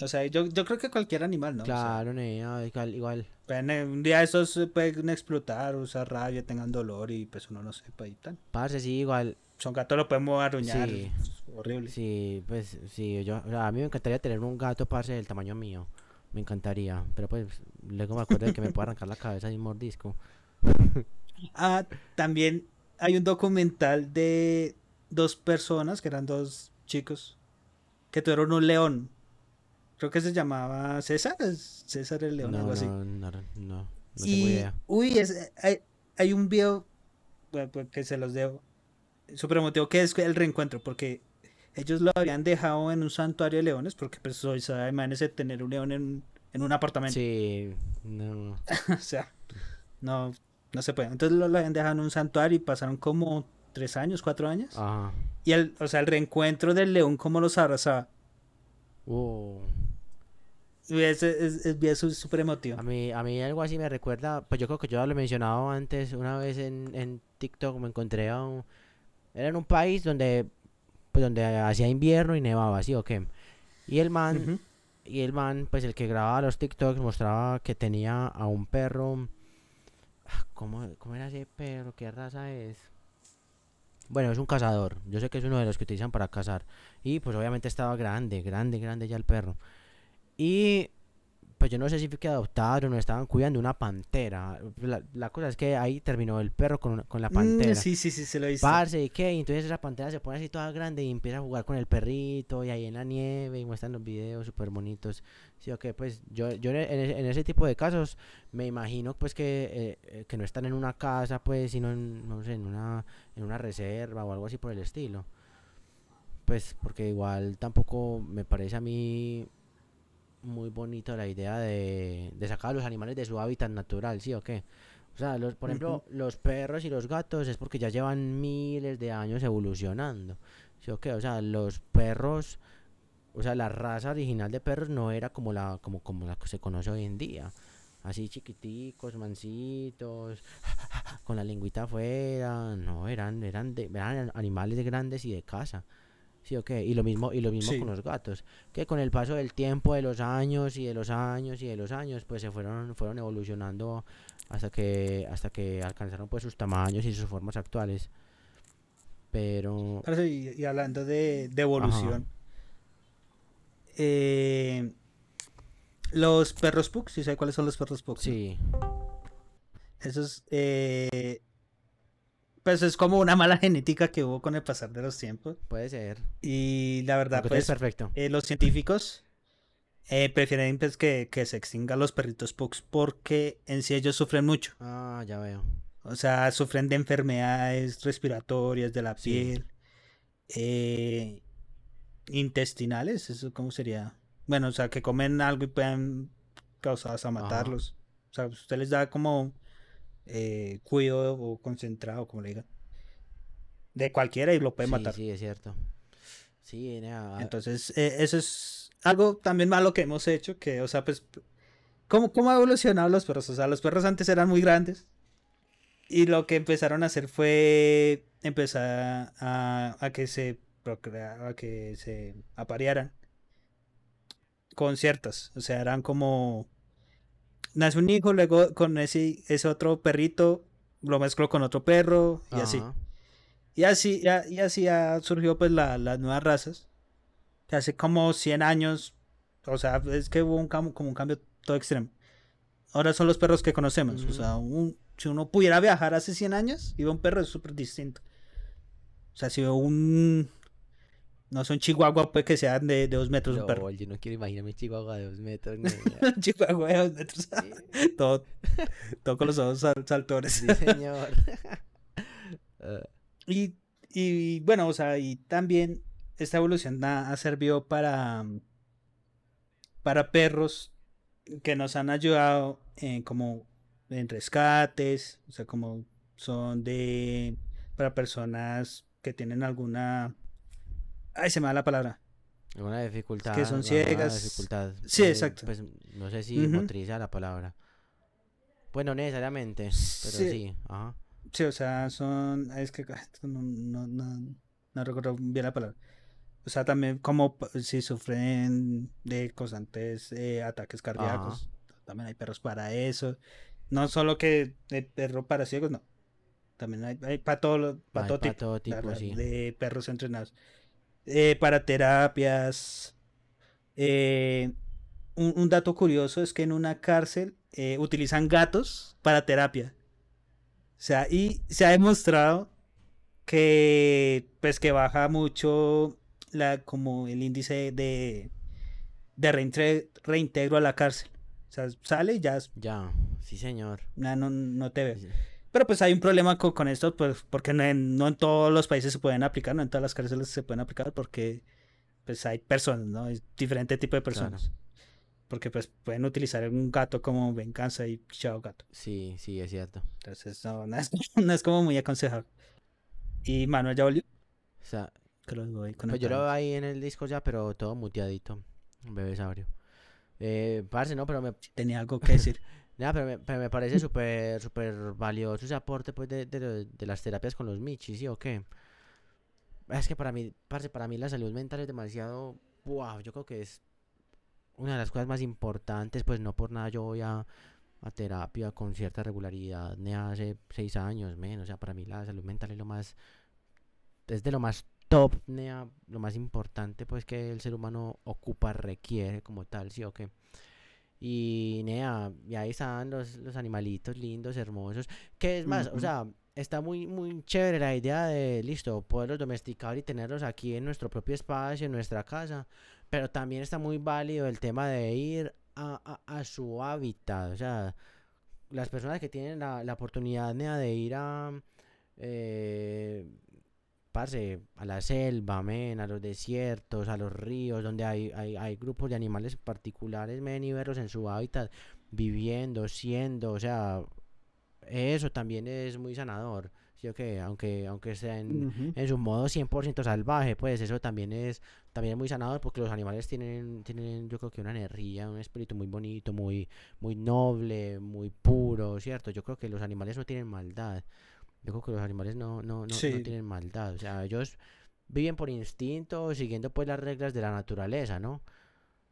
O sea, yo, yo creo que cualquier animal, ¿no? O sea, Claro, nea, igual, igual. eh, un día esos pueden explotar, usar rabia, tengan dolor y pues uno no sepa y tal. Parce, sí, igual. Son gatos lo podemos arruñar. Sí. horrible. Sí, pues sí, yo, o sea, a mí me encantaría tener un gato, parce, del tamaño mío. Me encantaría, pero pues luego me acuerdo de que me puede arrancar la cabeza de un mordisco. Ah, también hay un documental de dos personas, que eran dos chicos, que tuvieron un león. Creo que se llamaba César, César el león, no, algo así. no, no, no, no tengo y, idea. uy, es- hay, hay un video pues, que se los debo. Súper emotivo, que es el reencuentro, porque ellos lo habían dejado en un santuario de leones, porque pues hoy sabe, imagínense tener un león en, en un apartamento. Sí, no. o sea, no, no se puede. Entonces lo, lo habían dejado en un santuario y pasaron como tres años, cuatro años. Ajá. Y el, o sea, el reencuentro del león, como los abrazaba. Uh, Y es, es, es su- súper emotivo. a mí, a mí algo así me recuerda, pues yo creo que yo lo he mencionado antes, una vez en, en TikTok me encontré a un, era en un país donde, pues donde hacía invierno y nevaba, ¿sí o qué? Y el man. Y el man, pues el que grababa los TikToks mostraba que tenía a un perro. ¿Cómo, cómo era ese perro? ¿Qué raza es? Bueno, es un cazador. Yo sé que es uno de los que utilizan para cazar. Y pues obviamente estaba grande, grande, grande ya el perro. Y pues yo no sé si fue que adoptaron o estaban cuidando una pantera. La, la cosa es que ahí terminó el perro con, con la Mm, pantera. sí, sí, sí, se lo visto. Parce, ¿y qué? Y entonces esa pantera se pone así toda grande y empieza a jugar con el perrito y ahí en la nieve y muestran los videos súper bonitos. Sí, ok, pues yo, yo en, en ese tipo de casos me imagino pues que, eh, eh, que no están en una casa pues, sino en, no sé, en una, en una reserva o algo así por el estilo. Pues porque igual tampoco me parece a mí muy bonito la idea de, de sacar a los animales de su hábitat natural, ¿sí o qué? O sea, los, por ejemplo, los perros y los gatos es porque ya llevan miles de años evolucionando. ¿Sí o qué? O sea, los perros, o sea, la raza original de perros no era como la, como, como la que se conoce hoy en día. Así chiquiticos, mansitos, con la lengüita afuera. No, eran, eran, de, eran animales grandes y de casa. ¿Sí o qué? Y lo mismo, y lo mismo Sí. con los gatos. Que con el paso del tiempo, de los años y de los años y de los años, pues se fueron, fueron evolucionando hasta que, hasta que alcanzaron pues sus tamaños y sus formas actuales. Pero y, y hablando de, de evolución. eh, los perros Pug, ¿sí sabe cuáles son los perros Pug? sí, Esos, eh, pues es como una mala genética que hubo con el pasar de los tiempos. puede ser. Y la verdad, pues, perfecto. eh, los científicos eh, prefieren pues, que, que se extingan los perritos Pugs porque en sí ellos sufren mucho. Ah, ya veo. O sea, sufren de enfermedades respiratorias de la Sí. piel, eh, intestinales, ¿eso cómo sería? Bueno, o sea, que comen algo y puedan causar hasta matarlos. O sea, usted les da como eh, cuido o concentrado, como le digan, de cualquiera y lo puede sí, matar. sí, es cierto. Sí, Entonces, eh, eso es algo también malo que hemos hecho, que, o sea, pues, ¿cómo, ¿cómo ha evolucionado los perros? O sea, los perros antes eran muy grandes y lo que empezaron a hacer fue empezar a, a que se procrea- a que se aparearan con ciertas, o sea, eran como nace un hijo, luego con ese, ese otro perrito lo mezclo con otro perro y así. Ajá. Y así, ya- y así ha surgido pues la- las nuevas razas. Que hace como 100 años, o sea, es que hubo un cambio, como un cambio todo extremo. Ahora son los perros que conocemos. O Ujú. sea, un- si uno pudiera viajar hace 100 años, iba un perro es súper distinto. O sea, si un... No son chihuahua, pues que sean de, de dos metros un perro. No, yo no quiero imaginarme chihuahua de dos metros. Un chihuahua de dos metros. todo, todo con los ojos sal- saltones. Sí, señor. Eh, Y, y bueno, o sea, y también esta evolución ha, ha servido para, para perros que nos han ayudado en como en rescates, o sea, como son de para personas que tienen alguna ay se me da la palabra. alguna dificultad. son alguna ciegas. dificultad. Sí, eh, exacto. Pues no sé si Ujú. motriza la palabra. Bueno, necesariamente, pero Sí. sí. Ajá. Sí, o sea, son es que ah, no, no, no, no recuerdo bien la palabra. O sea, también como si sufren de constantes eh, ataques cardíacos. También hay perros para eso. No solo que de perro para ciegos, no. También hay, hay para todo, para todo tipo, sí. de perros entrenados. Eh, para terapias. Eh, un, un dato curioso es que en una cárcel eh, utilizan gatos para terapia. O sea, y se ha demostrado que pues que baja mucho la como el índice de de reintegro a la cárcel. O sea, sale y ya Ya, sí, señor. ya no, no te ve. Sí, Pero pues hay un problema co- con, esto, pues porque no en, no en todos los países se pueden aplicar, no en todas las cárceles se pueden aplicar porque pues hay personas, ¿no? Es diferente tipo de Claro. personas. Porque pues pueden utilizar un gato como venganza y chao gato. Sí, sí, es cierto. Entonces no, no es, no es como muy aconsejable. Y Manuel ya volvió. O sea, Que lo voy pues yo lo veo ahí en el disco ya, pero todo muteadito. Bebé sabrio. Eh, parce, no, pero me, Tenía algo que decir. nada, pero me, pero me parece súper, súper valioso ese aporte, pues, de, de, de las terapias con los michis, ¿sí o qué? Es que para mí, parce, para mí la salud mental es demasiado, wow, yo creo que es una de las cosas más importantes, pues no por nada yo voy a, a terapia con cierta regularidad, ni hace seis años menos, o sea, para mí la salud mental es lo más, es de lo más top, nea, lo más importante, pues que el ser humano ocupa, requiere como tal, ¿sí o qué? Y nea, y ahí están los, los animalitos lindos, hermosos. Que es más, o sea, está muy, muy chévere la idea de, listo, poderlos domesticar y tenerlos aquí en nuestro propio espacio, en nuestra casa. Pero también está muy válido el tema de ir a, a, a su hábitat. O sea, las personas que tienen la, la oportunidad nea, de ir a, eh, parce, a la selva, men, a los desiertos, a los ríos, donde hay, hay, hay grupos de animales particulares, men, y verlos en su hábitat, viviendo, siendo, o sea, eso también es muy sanador, ¿sí o qué? Aunque, aunque sea en, en su modo 100% salvaje, pues eso también es también es muy sanador porque los animales tienen tienen yo creo que una energía, un espíritu muy bonito, muy muy noble, muy puro, ¿cierto? Yo creo que los animales no tienen maldad. Yo creo que los animales no no no, no tienen maldad, o sea, ellos viven por instinto, siguiendo pues las reglas de la naturaleza, ¿no?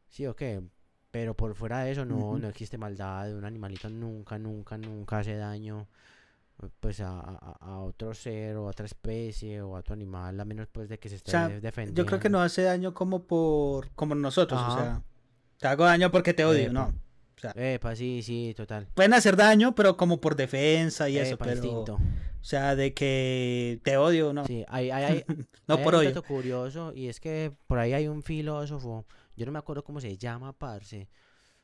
Sí o qué? Pero por fuera de eso no, no existe maldad, un animalito nunca, nunca, nunca hace daño pues a, a, a otro ser o a otra especie o a otro animal, a menos pues de que se esté sea, defendiendo. Yo creo que no hace daño como por como nosotros, o sea, te hago daño porque te odio, Epa. no. O sea, Epa, sí, sí, total. pueden hacer daño, pero como por defensa y eso, pero instinto. O sea, de que te odio, no. Sí, hay, hay, hay, no hay por un dato curioso y es que por ahí hay un filósofo, yo no me acuerdo cómo se llama, parce.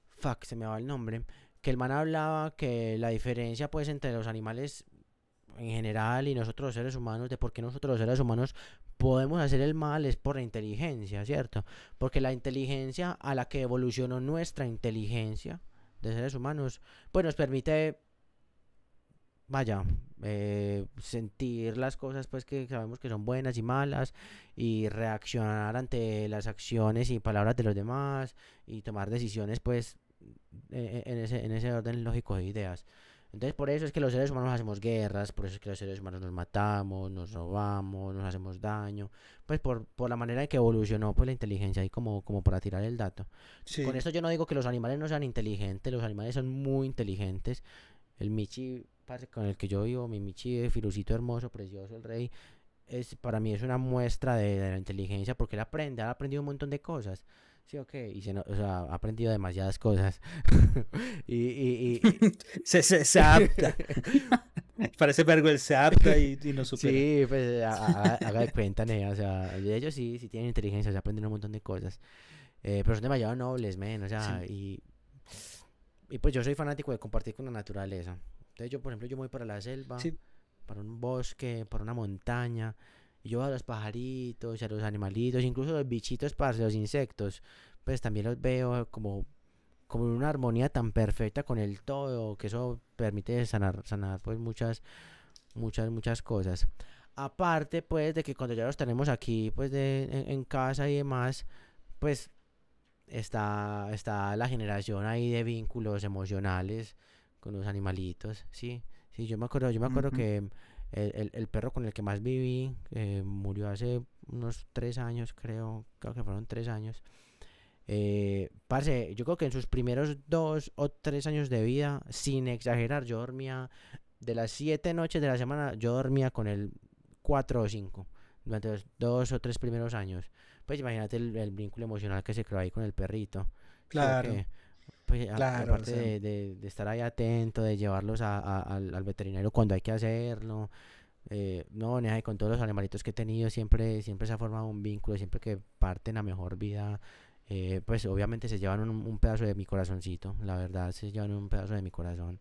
Fuck, se me va el nombre. Que el man hablaba que la diferencia pues entre los animales en general y nosotros los seres humanos, de por qué nosotros los seres humanos podemos hacer el mal es por la inteligencia, ¿cierto? Porque la inteligencia a la que evolucionó nuestra inteligencia de seres humanos, pues nos permite, vaya, eh, sentir las cosas pues que sabemos que son buenas y malas y reaccionar ante las acciones y palabras de los demás y tomar decisiones pues e- e- en ese, en ese orden lógico de ideas. Entonces por eso es que los seres humanos hacemos guerras, por eso es que los seres humanos nos matamos, nos robamos, nos hacemos daño, pues por, por la manera en que evolucionó pues la inteligencia y como, como para tirar el dato. Sí. Con esto yo no digo que los animales no sean inteligentes, los animales son muy inteligentes. El Michi parce, con el que yo vivo, mi Michi, Filucito hermoso, precioso, el rey, es, para mí es una muestra de, de la inteligencia porque él aprende, ha aprendido un montón de cosas. Sí, ok, y se no- o sea, ha aprendido demasiadas cosas. y, y, y- Se, se, se adapta. Parece vergo, él se adapta y, nos supera. Sí, pues ha- haga, de cuenta, nea, o sea, ellos sí, sí tienen inteligencia, o sea, aprenden un montón de cosas. Eh, pero son demasiado nobles, men, o sea, y, y pues yo soy fanático de compartir con la naturaleza. Entonces yo, por ejemplo, yo me voy para la selva, Sí. para un bosque, para una montaña, y yo veo a los pajaritos, a los animalitos, incluso los bichitos, parce, los insectos, pues también los veo como como en una armonía tan perfecta con el todo que eso permite sanar sanar pues muchas muchas muchas cosas aparte pues de que cuando ya los tenemos aquí pues de en, en casa y demás pues está está la generación ahí de vínculos emocionales con los animalitos sí sí yo me acuerdo yo me acuerdo que el, el- el perro con el que más viví eh, murió hace unos tres años creo creo que fueron tres años eh, parce, yo creo que en sus primeros dos o tres años de vida, sin exagerar, yo dormía de las siete noches de la semana, yo dormía con él cuatro o cinco durante los dos o tres primeros años. Pues imagínate el, el vínculo emocional que se creó ahí con el perrito. ¿sí o Claro. Pues, Claro, o aparte sea. de, de- de estar ahí atento, de llevarlos a- a- al, al veterinario cuando hay que hacerlo. Eh, no, nea, y con todos los animalitos que he tenido, siempre, siempre se ha formado un vínculo, siempre que parten a mejor vida eh, pues obviamente se llevan un, un pedazo de mi corazoncito, la verdad, se llevan un pedazo de mi corazón.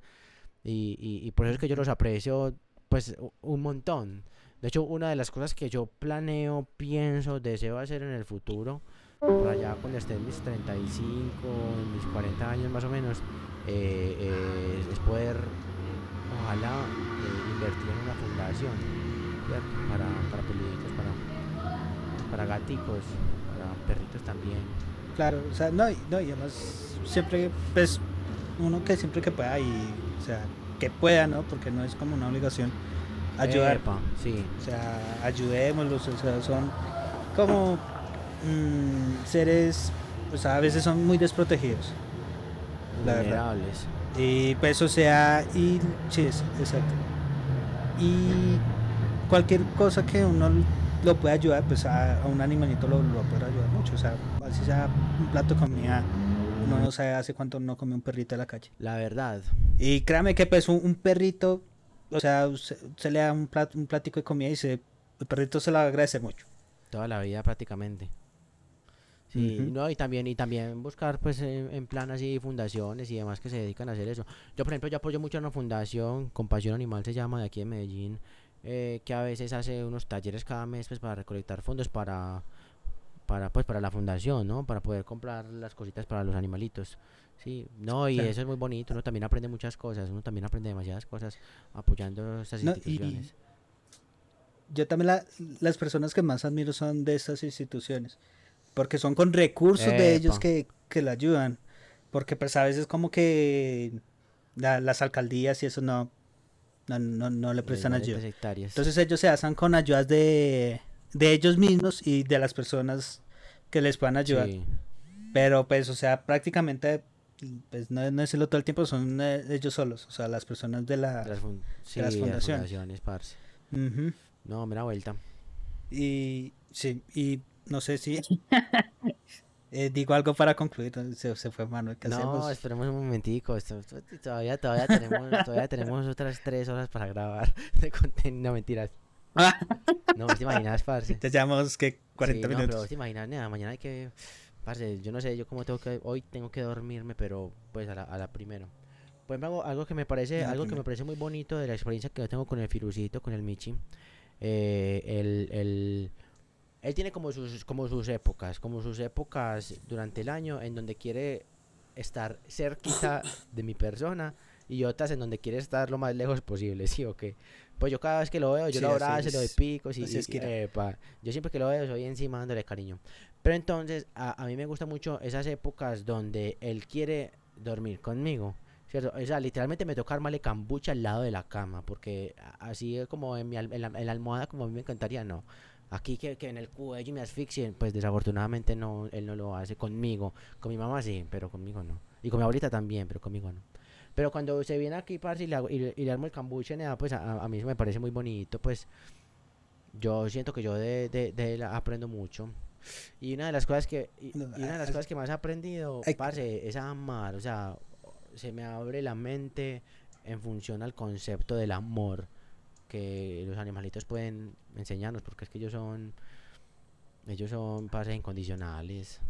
Y, y, y por eso es que yo los aprecio, pues, un montón. De hecho, una de las cosas que yo planeo, pienso, deseo hacer en el futuro, por allá cuando esté en mis 35, en mis 40 años más o menos, eh, eh, es poder, ojalá, eh, invertir en una fundación, ¿cierto? Para, para peluditos, para, para gaticos, para perritos también. Claro, o sea, no, no, y además siempre, pues, uno que siempre que pueda y, o sea, que pueda, ¿no? Porque no es como una obligación ayudar. Epa, sí. O sea, ayudémoslos, o sea, son como mm, seres, pues a veces son muy desprotegidos. Vulnerables. Y pues, o sea, y sí, exacto. Y cualquier cosa que uno lo pueda ayudar, pues a, a un animalito lo, lo puede ayudar mucho. O sea, así sea un plato de comida, uno no sabe hace cuánto no come un perrito en la calle. La verdad. Y créame que pues un, un perrito, o sea, se, se le da un, plat, un platico de comida y se, el perrito se lo agradece mucho. Toda la vida prácticamente. Sí, no, y también, y también buscar pues en, en plan así fundaciones y demás que se dedican a hacer eso. Yo por ejemplo yo apoyo mucho a una fundación, Compasión Animal se llama, de aquí de Medellín, eh, que a veces hace unos talleres cada mes pues para recolectar fondos para para pues para la fundación, ¿no? Para poder comprar las cositas para los animalitos. Sí, no, y Claro. eso es muy bonito, uno también aprende muchas cosas, uno también aprende demasiadas cosas apoyando No, y- instituciones. Yo también la- las personas que más admiro son de estas instituciones, porque son con recursos de ellos que, que la ayudan, porque pues a veces como que la- las alcaldías y eso no, no, no, no le prestan ayuda. Entonces ellos se hacen con ayudas de, de ellos mismos y de las personas que les puedan ayudar. Sí. Pero pues, o sea, prácticamente, pues no, no decirlo todo el tiempo, son eh, ellos solos, o sea, las personas de la... De las, fun- sí, las de las fundaciones. fundaciones, parce. No, me da vuelta. Y sí, y no sé si eh, digo algo para concluir, se, se fue Manuel, ¿qué No, hacemos? esperemos un momentico. todavía, todavía tenemos, todavía tenemos otras tres horas para grabar de contenido. No, mentiras. No, te imaginas, parce. Ya llevamos que 40 Sí, no, minutos. te imaginas, nada, mañana hay que. Parce, yo no sé, yo como tengo que. Hoy tengo que dormirme, pero pues a la, a la primera. Pues algo, algo que me parece, algo que me parece muy bonito de la experiencia que yo tengo con el Firucito, con el Michi. eh, el, el- él tiene como sus, como sus épocas, como sus épocas durante el año en donde quiere estar cerquita de mi persona y otras en donde quiere estar lo más lejos posible, ¿sí o qué? Pues yo cada vez que lo veo, yo Sí, lo abrazo, le doy picos y, así es y- Kira. epa, yo siempre que lo veo soy encima dándole cariño. Pero entonces a, a mí me gustan mucho esas épocas donde él quiere dormir conmigo. ¿Cierto? O sea, literalmente me toca armarle cambucha al lado de la cama, porque así es como en, mi, al- en, la, en la almohada, como a mí me encantaría, no. Aquí que, que en el cuello me asfixien, pues desafortunadamente no, él no lo hace conmigo. Con mi mamá sí, pero conmigo no. Y con mi abuelita también, pero conmigo no. Pero cuando se viene aquí, parce, y le, hago- y, le- y le armo el cambuche, pues a, a mí me parece muy bonito, pues yo siento que yo de, de, de él aprendo mucho. Y una de las cosas que, y, y una de las cosas que más he aprendido, Ay. parce, es a amar, o sea, se me abre la mente en función al concepto del amor que los animalitos pueden enseñarnos, porque es que ellos son, ellos son, parce, incondicionales.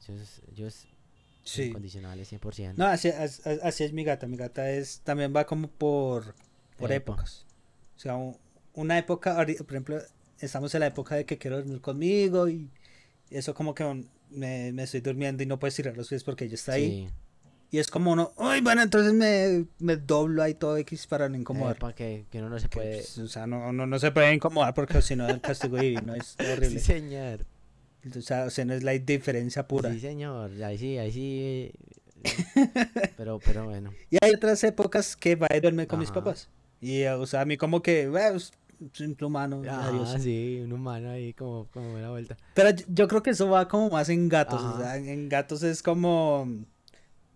Ellos, ellos Sí. incondicionales 100%. No, así, as- as- así es mi gata. Mi gata es también va como por, por épocas. O sea, un- una época, por ejemplo, estamos en la época de que quiero dormir conmigo y eso como que me, me estoy durmiendo y no puedes tirar los pies porque ella está ahí. Sí. Y es como uno, uy, bueno, entonces me, me doblo ahí todo X para no incomodar. Epa, que, que uno no se puede... pues, o sea, no, no, no se puede incomodar porque si no el castigo divino es Sí, horrible. señor. O sea, o sea, no es la diferencia pura. Sí, señor. Ahí sí, ahí sí. eh, Pero, pero bueno. Y hay otras épocas que va a duerme con mis Ajá. papás. Y, eh, o sea, a mí como que, bueno, un humano, Ah, adiós. sí, un humano ahí como, como la vuelta. Pero yo, yo creo que eso va como más en gatos. O Ajá. sea, en, en gatos es como,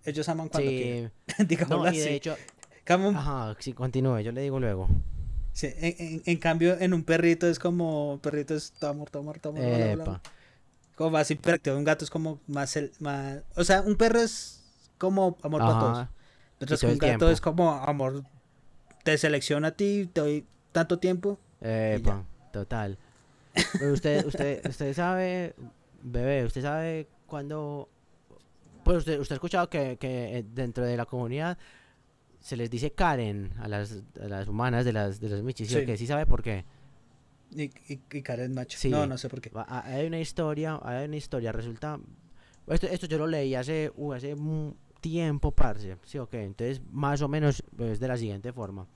ellos aman cuando quieren. Sí. Digámoslo No, así. de hecho, ajá, sí, continúe, yo le digo luego. sí, en, en- en cambio, en un perrito es como, perrito es todo amor, todo amor, todo amor. bla, bla, bla. Como más hiperactivo. Un gato es como más, el, más, o sea, un perro es como amor para todos. Ajá. Mientras que un gato tiempo. es como amor, te selecciona a ti, te doy tanto tiempo. Epa, total. Usted, usted, usted sabe, bebé, usted sabe cuándo. Pues usted, usted ha escuchado que, que eh, dentro de la comunidad se les dice Karen a las, a las humanas de las de los michis, ¿sí? o Sí. sabe por qué? Y, y, y Karen macho. Sí. No, no sé por qué. Hay una historia, hay una historia, resulta... Esto, esto yo lo leí hace, uh, hace un tiempo, parce, sí, ok, entonces más o menos es de la siguiente forma.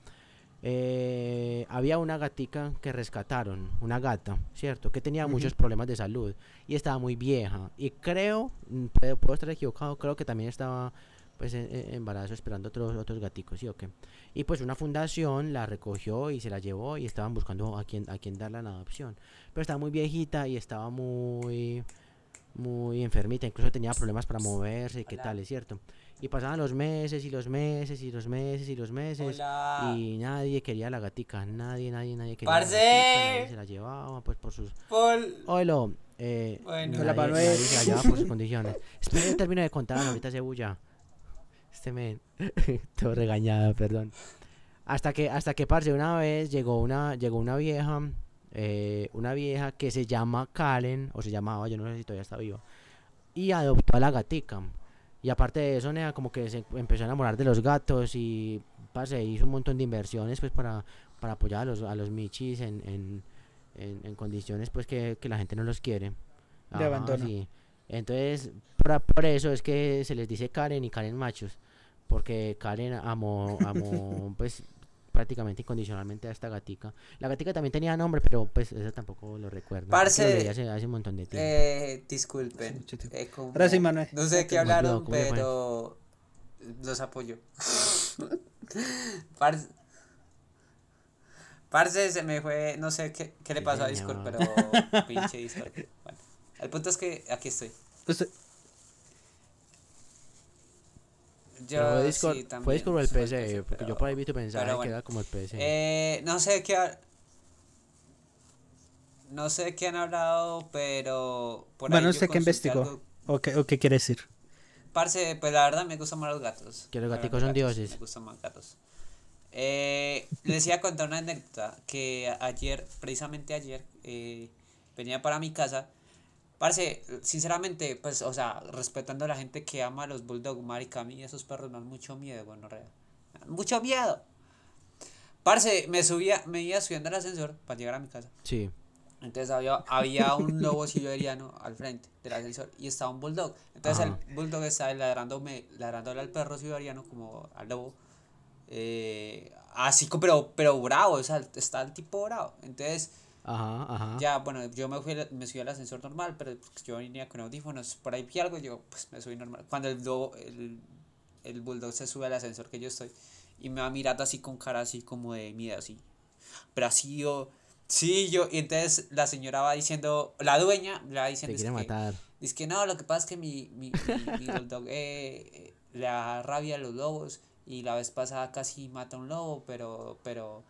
Eh, había una gatica que rescataron, una gata, ¿cierto? Que tenía muchos problemas de salud y estaba muy vieja. Y creo, mm, puedo, puedo estar equivocado, creo que también estaba pues en, en embarazo esperando otros otros gaticos, ¿sí o qué? Y pues una fundación la recogió y se la llevó y estaban buscando a quien, a quien darla en adopción. Pero estaba muy viejita y estaba muy muy enfermita, incluso tenía problemas para moverse y qué tal, es cierto. Y pasaban los meses y los meses y los meses y los meses Hola. y nadie quería la gatica, nadie, nadie, nadie quería ¡Parce! la gatica, nadie se la llevaba pues por sus... Paul. Oilo, eh, Bueno. nadie, nadie se la llevaba por sus condiciones. Espera, yo termino de contar, ahorita se bulla. Este men, todo regañado, perdón. Hasta que, hasta que, parce, una vez llegó una, llegó una vieja, eh, una vieja que se llama Karen, o se llamaba, yo no sé si todavía está viva, y adoptó a la gatica. Y aparte de eso, nea, como que se empezó a enamorar de los gatos y, parce, hizo un montón de inversiones, pues, para, para apoyar a los, a los michis en, en, en, en condiciones, pues, que, que la gente no los quiere. De abandono. sí. Entonces, por, por eso es que se les dice Karen y Karen machos. Porque Karen amó, amó pues prácticamente incondicionalmente a esta gatica. La gatica también tenía nombre, pero pues eso tampoco lo recuerdo. Parce, hace, hace un montón de tiempo. Eh, disculpen. eh, como- sí, Manuel. No sé de qué hablaron, pero los apoyo. Parce, Parce, se me fue, no sé qué, qué le Sí, pasó a. Discord, pero pinche Discord. Bueno, el punto es que aquí estoy. Usted- Pero Yo fue Discord, sí, fue también Discord o el PC, PC, porque pero- yo por ahí vi tu mensaje pero que bueno. era como el PC. Eh, no sé qué ha- no sé qué han hablado, pero por ahí Bueno, yo ¿usted qué investigó? algo. ¿O qué, o qué quiere decir? Parce, pues la verdad me gustan más los gatos. Que los gaticos son gatos, dioses. Me gustan más gatos. Eh, les iba a contar una anécdota que ayer, precisamente ayer, eh, venía para mi casa. Parce, sinceramente, pues, o sea, respetando a la gente que ama a los bulldog, marica, a mí esos perros me dan mucho miedo, bueno, dan Mucho miedo. Parce, me subía, me iba subiendo al ascensor para llegar a mi casa. Sí. Entonces había, había un lobo siberiano al frente del ascensor y estaba un bulldog. Entonces Ajá. el bulldog estaba ladrándome, ladrándole al perro siberiano como al lobo. eh, así pero, pero bravo, o sea, está el tipo bravo. Entonces, Ajá, ajá. ya, bueno, yo me, fui, me subí al ascensor normal, pero pues, yo venía con audífonos, por ahí vi algo, yo pues me subí normal. Cuando el lobo, el, el bulldog se sube al ascensor que yo estoy y me va mirando así con cara así como de miedo, así. Pero así yo, sí, yo, y entonces la señora va diciendo, la dueña le va Te diciendo, quiere es que, matar. dice que no, lo que pasa es que mi, mi, mi, mi bulldog eh, eh, le da rabia a los lobos y la vez pasada casi mata a un lobo, pero, pero,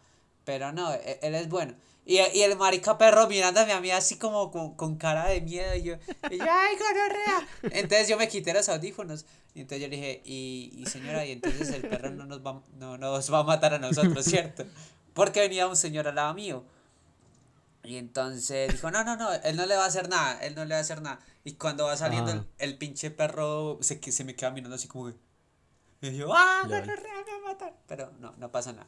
pero no, e- él, es bueno. Y, y el marica perro mirándome a mí así como con, con cara de miedo y yo, y yo, ay, gonorrea. Entonces yo me quité los audífonos y entonces yo le dije, y, y señora, y entonces el perro no nos va, no nos va a matar a nosotros, ¿cierto? Porque venía un señor al lado mío. Y entonces dijo, no, no, no, él no le va a hacer nada, él no le va a hacer nada. Y cuando va saliendo el, el pinche perro se, se me queda mirando así como que... Y yo, ah, gonorrea, me va a matar. Pero no, no pasa nada.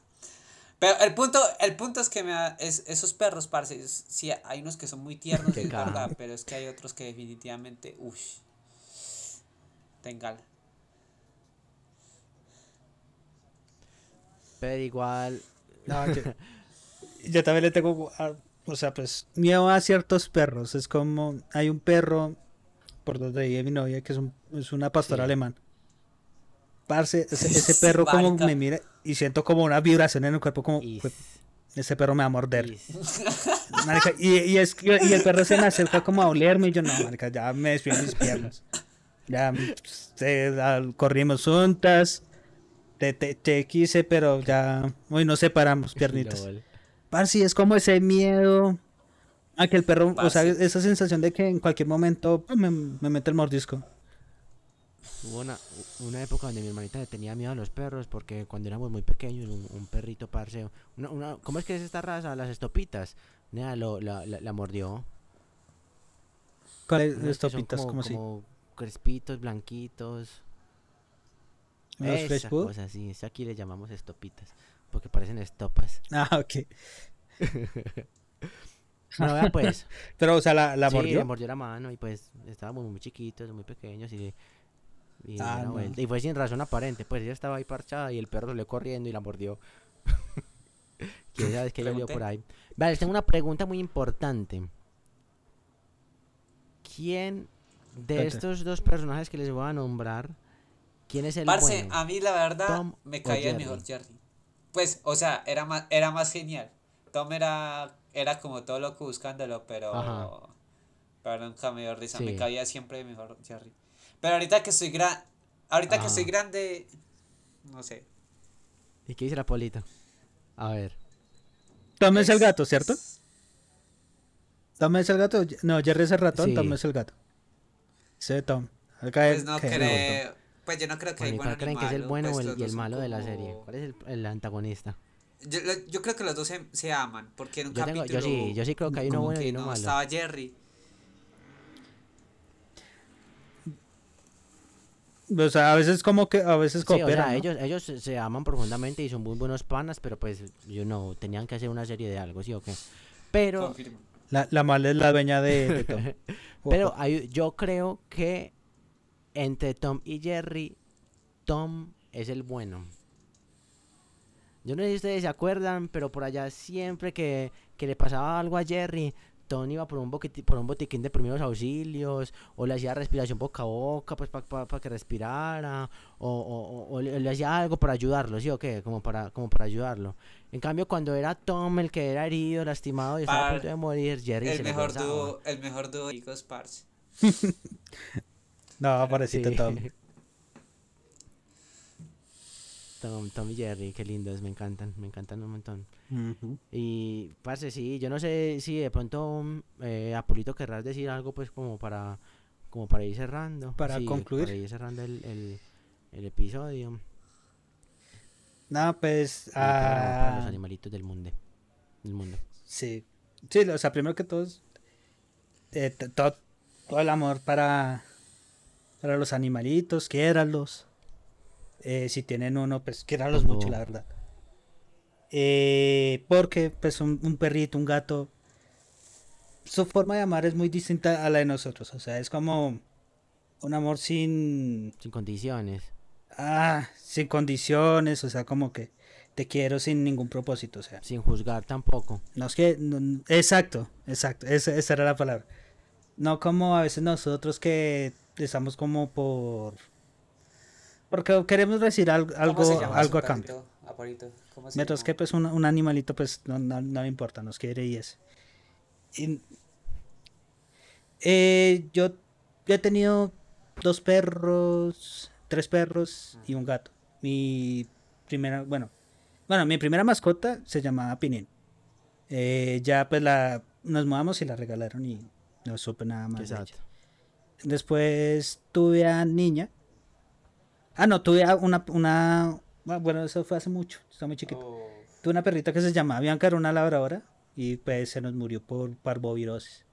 Pero el punto, el punto es que me da- es, esos perros, parce, es- sí, hay unos que son muy tiernos, es verdad, pero es que hay otros que definitivamente, uff, tengan. Pero igual, No, yo, yo también le tengo, a- o sea, pues miedo a ciertos perros. Es como, hay un perro por donde vive mi novia que es, un, es una pastora Sí. alemán. Parce, ese, ese perro como me mira y siento como una vibración en el cuerpo, como is- "Jue- ese perro me va a morder. Marica, y, y, es, y el perro se me acerca como a olerme y yo no, marica, ya me despido mis piernas. Ya corrimos juntas, te, te, te quise, pero ya hoy nos separamos, piernitas. Parce, es como ese miedo a que el perro, o sea, esa sensación de que en cualquier momento pues, me, me mete el mordisco. Hubo una, una época donde mi hermanita le tenía miedo a los perros porque cuando éramos muy pequeños, un, un perrito parce, una, una- ¿cómo es que es esta raza? Las estopitas. Nea, lo, la, la, la mordió. ¿Cuál es Unos que los son topitas? como, ¿Cómo así? como crespitos, blanquitos. ¿Los Esa cosa, sí. Eso aquí le llamamos estopitas. Porque parecen estopas. Ah, ok. Vea pues. Pero, o sea, la, la sí, mordió. mordió la mano y pues estábamos muy chiquitos, muy pequeños y, y, Ah, no. vuelta. y fue sin razón aparente, pues ella estaba ahí parchada y el perro salió corriendo y la mordió. Quién sabe qué le dio por ahí. Vale, les tengo una pregunta muy importante. ¿Quién de estos dos personajes que les voy a nombrar, quién es el Parce, bueno? a mí la verdad Tom me caía el mejor Jerry. Pues, o sea, era más, era más genial. Tom era, era como todo loco buscándolo, pero, Ajá. pero nunca me dio risa. Me Sí. caía siempre mejor Jerry. Pero ahorita que estoy gran, ahorita que Ah. estoy grande, no sé. ¿Y qué dice la polita? A ver. Tom es el gato, ¿cierto? Tom es el gato. No, Jerry es el ratón, Sí. Tom es el gato. Sí, Tom. Acá Pues es- no creo, pues yo no creo que hay Bueno, ¿y bueno cuál creen que es el bueno pues o el- los y el malo de la como- serie? ¿Cuál es el, el antagonista? Yo, yo creo que los dos se, se aman, porque en un Yo, tengo, capítulo yo sí, yo sí creo que hay uno bueno y uno no malo. estaba Jerry. O sea, a veces como que, a veces Sí, o cooperan. sea, ¿no? ellos, ellos se- aman profundamente y son muy buenos panas, pero pues, yo no, tenían que hacer una serie de algo, ¿sí o qué? Pero, Confirmo. La, la mala es la dueña de, de Tom. pero hay, yo creo que entre Tom y Jerry, Tom es el bueno. Yo no sé si ustedes se acuerdan, pero por allá siempre que, que le pasaba algo a Jerry, Tom iba por un, boqueti- por un botiquín de primeros auxilios, o le hacía respiración boca a boca, pues para que respirara, o, o- o- o le, le hacía algo para ayudarlo, ¿sí o qué? Como para, como para ayudarlo. En cambio, cuando era Tom el que era herido, lastimado y estaba a punto de morir, Jerry se El le mejor dúo, el mejor dúo de hijos parce. No, parecito Sí. Tom. Tom, Tom y Jerry, qué lindos, me encantan, me encantan un montón. Y, parce, sí, yo no sé si de pronto, eh, Apolito, querrás decir algo, pues, como para, como para ir cerrando. Para Sí, concluir. Para ir cerrando el, el, el episodio. No, pues. Para- los ah, animalitos del mundo. Del mundo. sí. Sí, o sea, primero que todo, es, eh, todo, todo el amor para, para los animalitos, quiéralos. Eh, si tienen uno, pues quiéralos Ojo. mucho, la verdad. Eh, porque, pues, un, un perrito, un gato, su forma de amar es muy distinta a la de nosotros. O sea, es como un amor sin, Sin condiciones. ah, sin condiciones, o sea, como que te quiero sin ningún propósito, o sea. Sin juzgar tampoco. No es que. no- exacto, exacto. Esa, esa era la palabra. No como a veces nosotros que estamos como por. Porque queremos decir al- ¿Cómo algo, algo su a cambio. ¿Cómo se Mientras llama? que pues un, un animalito pues no, no, no le importa, nos quiere y es. Y- eh, yo, yo he tenido dos perros, tres perros y un gato. Y primera, bueno, bueno, mi primera mascota se llamaba Pinin. Eh, ya pues la nos mudamos y la regalaron y no supe nada más. de ella. Exacto. Después tuve a niña. Ah, no, tuve una, una, ah, bueno, eso fue hace mucho, está muy chiquito. Oh, Tuve una perrita que se llamaba Bianca, era una labradora y pues se nos murió por parvovirosis.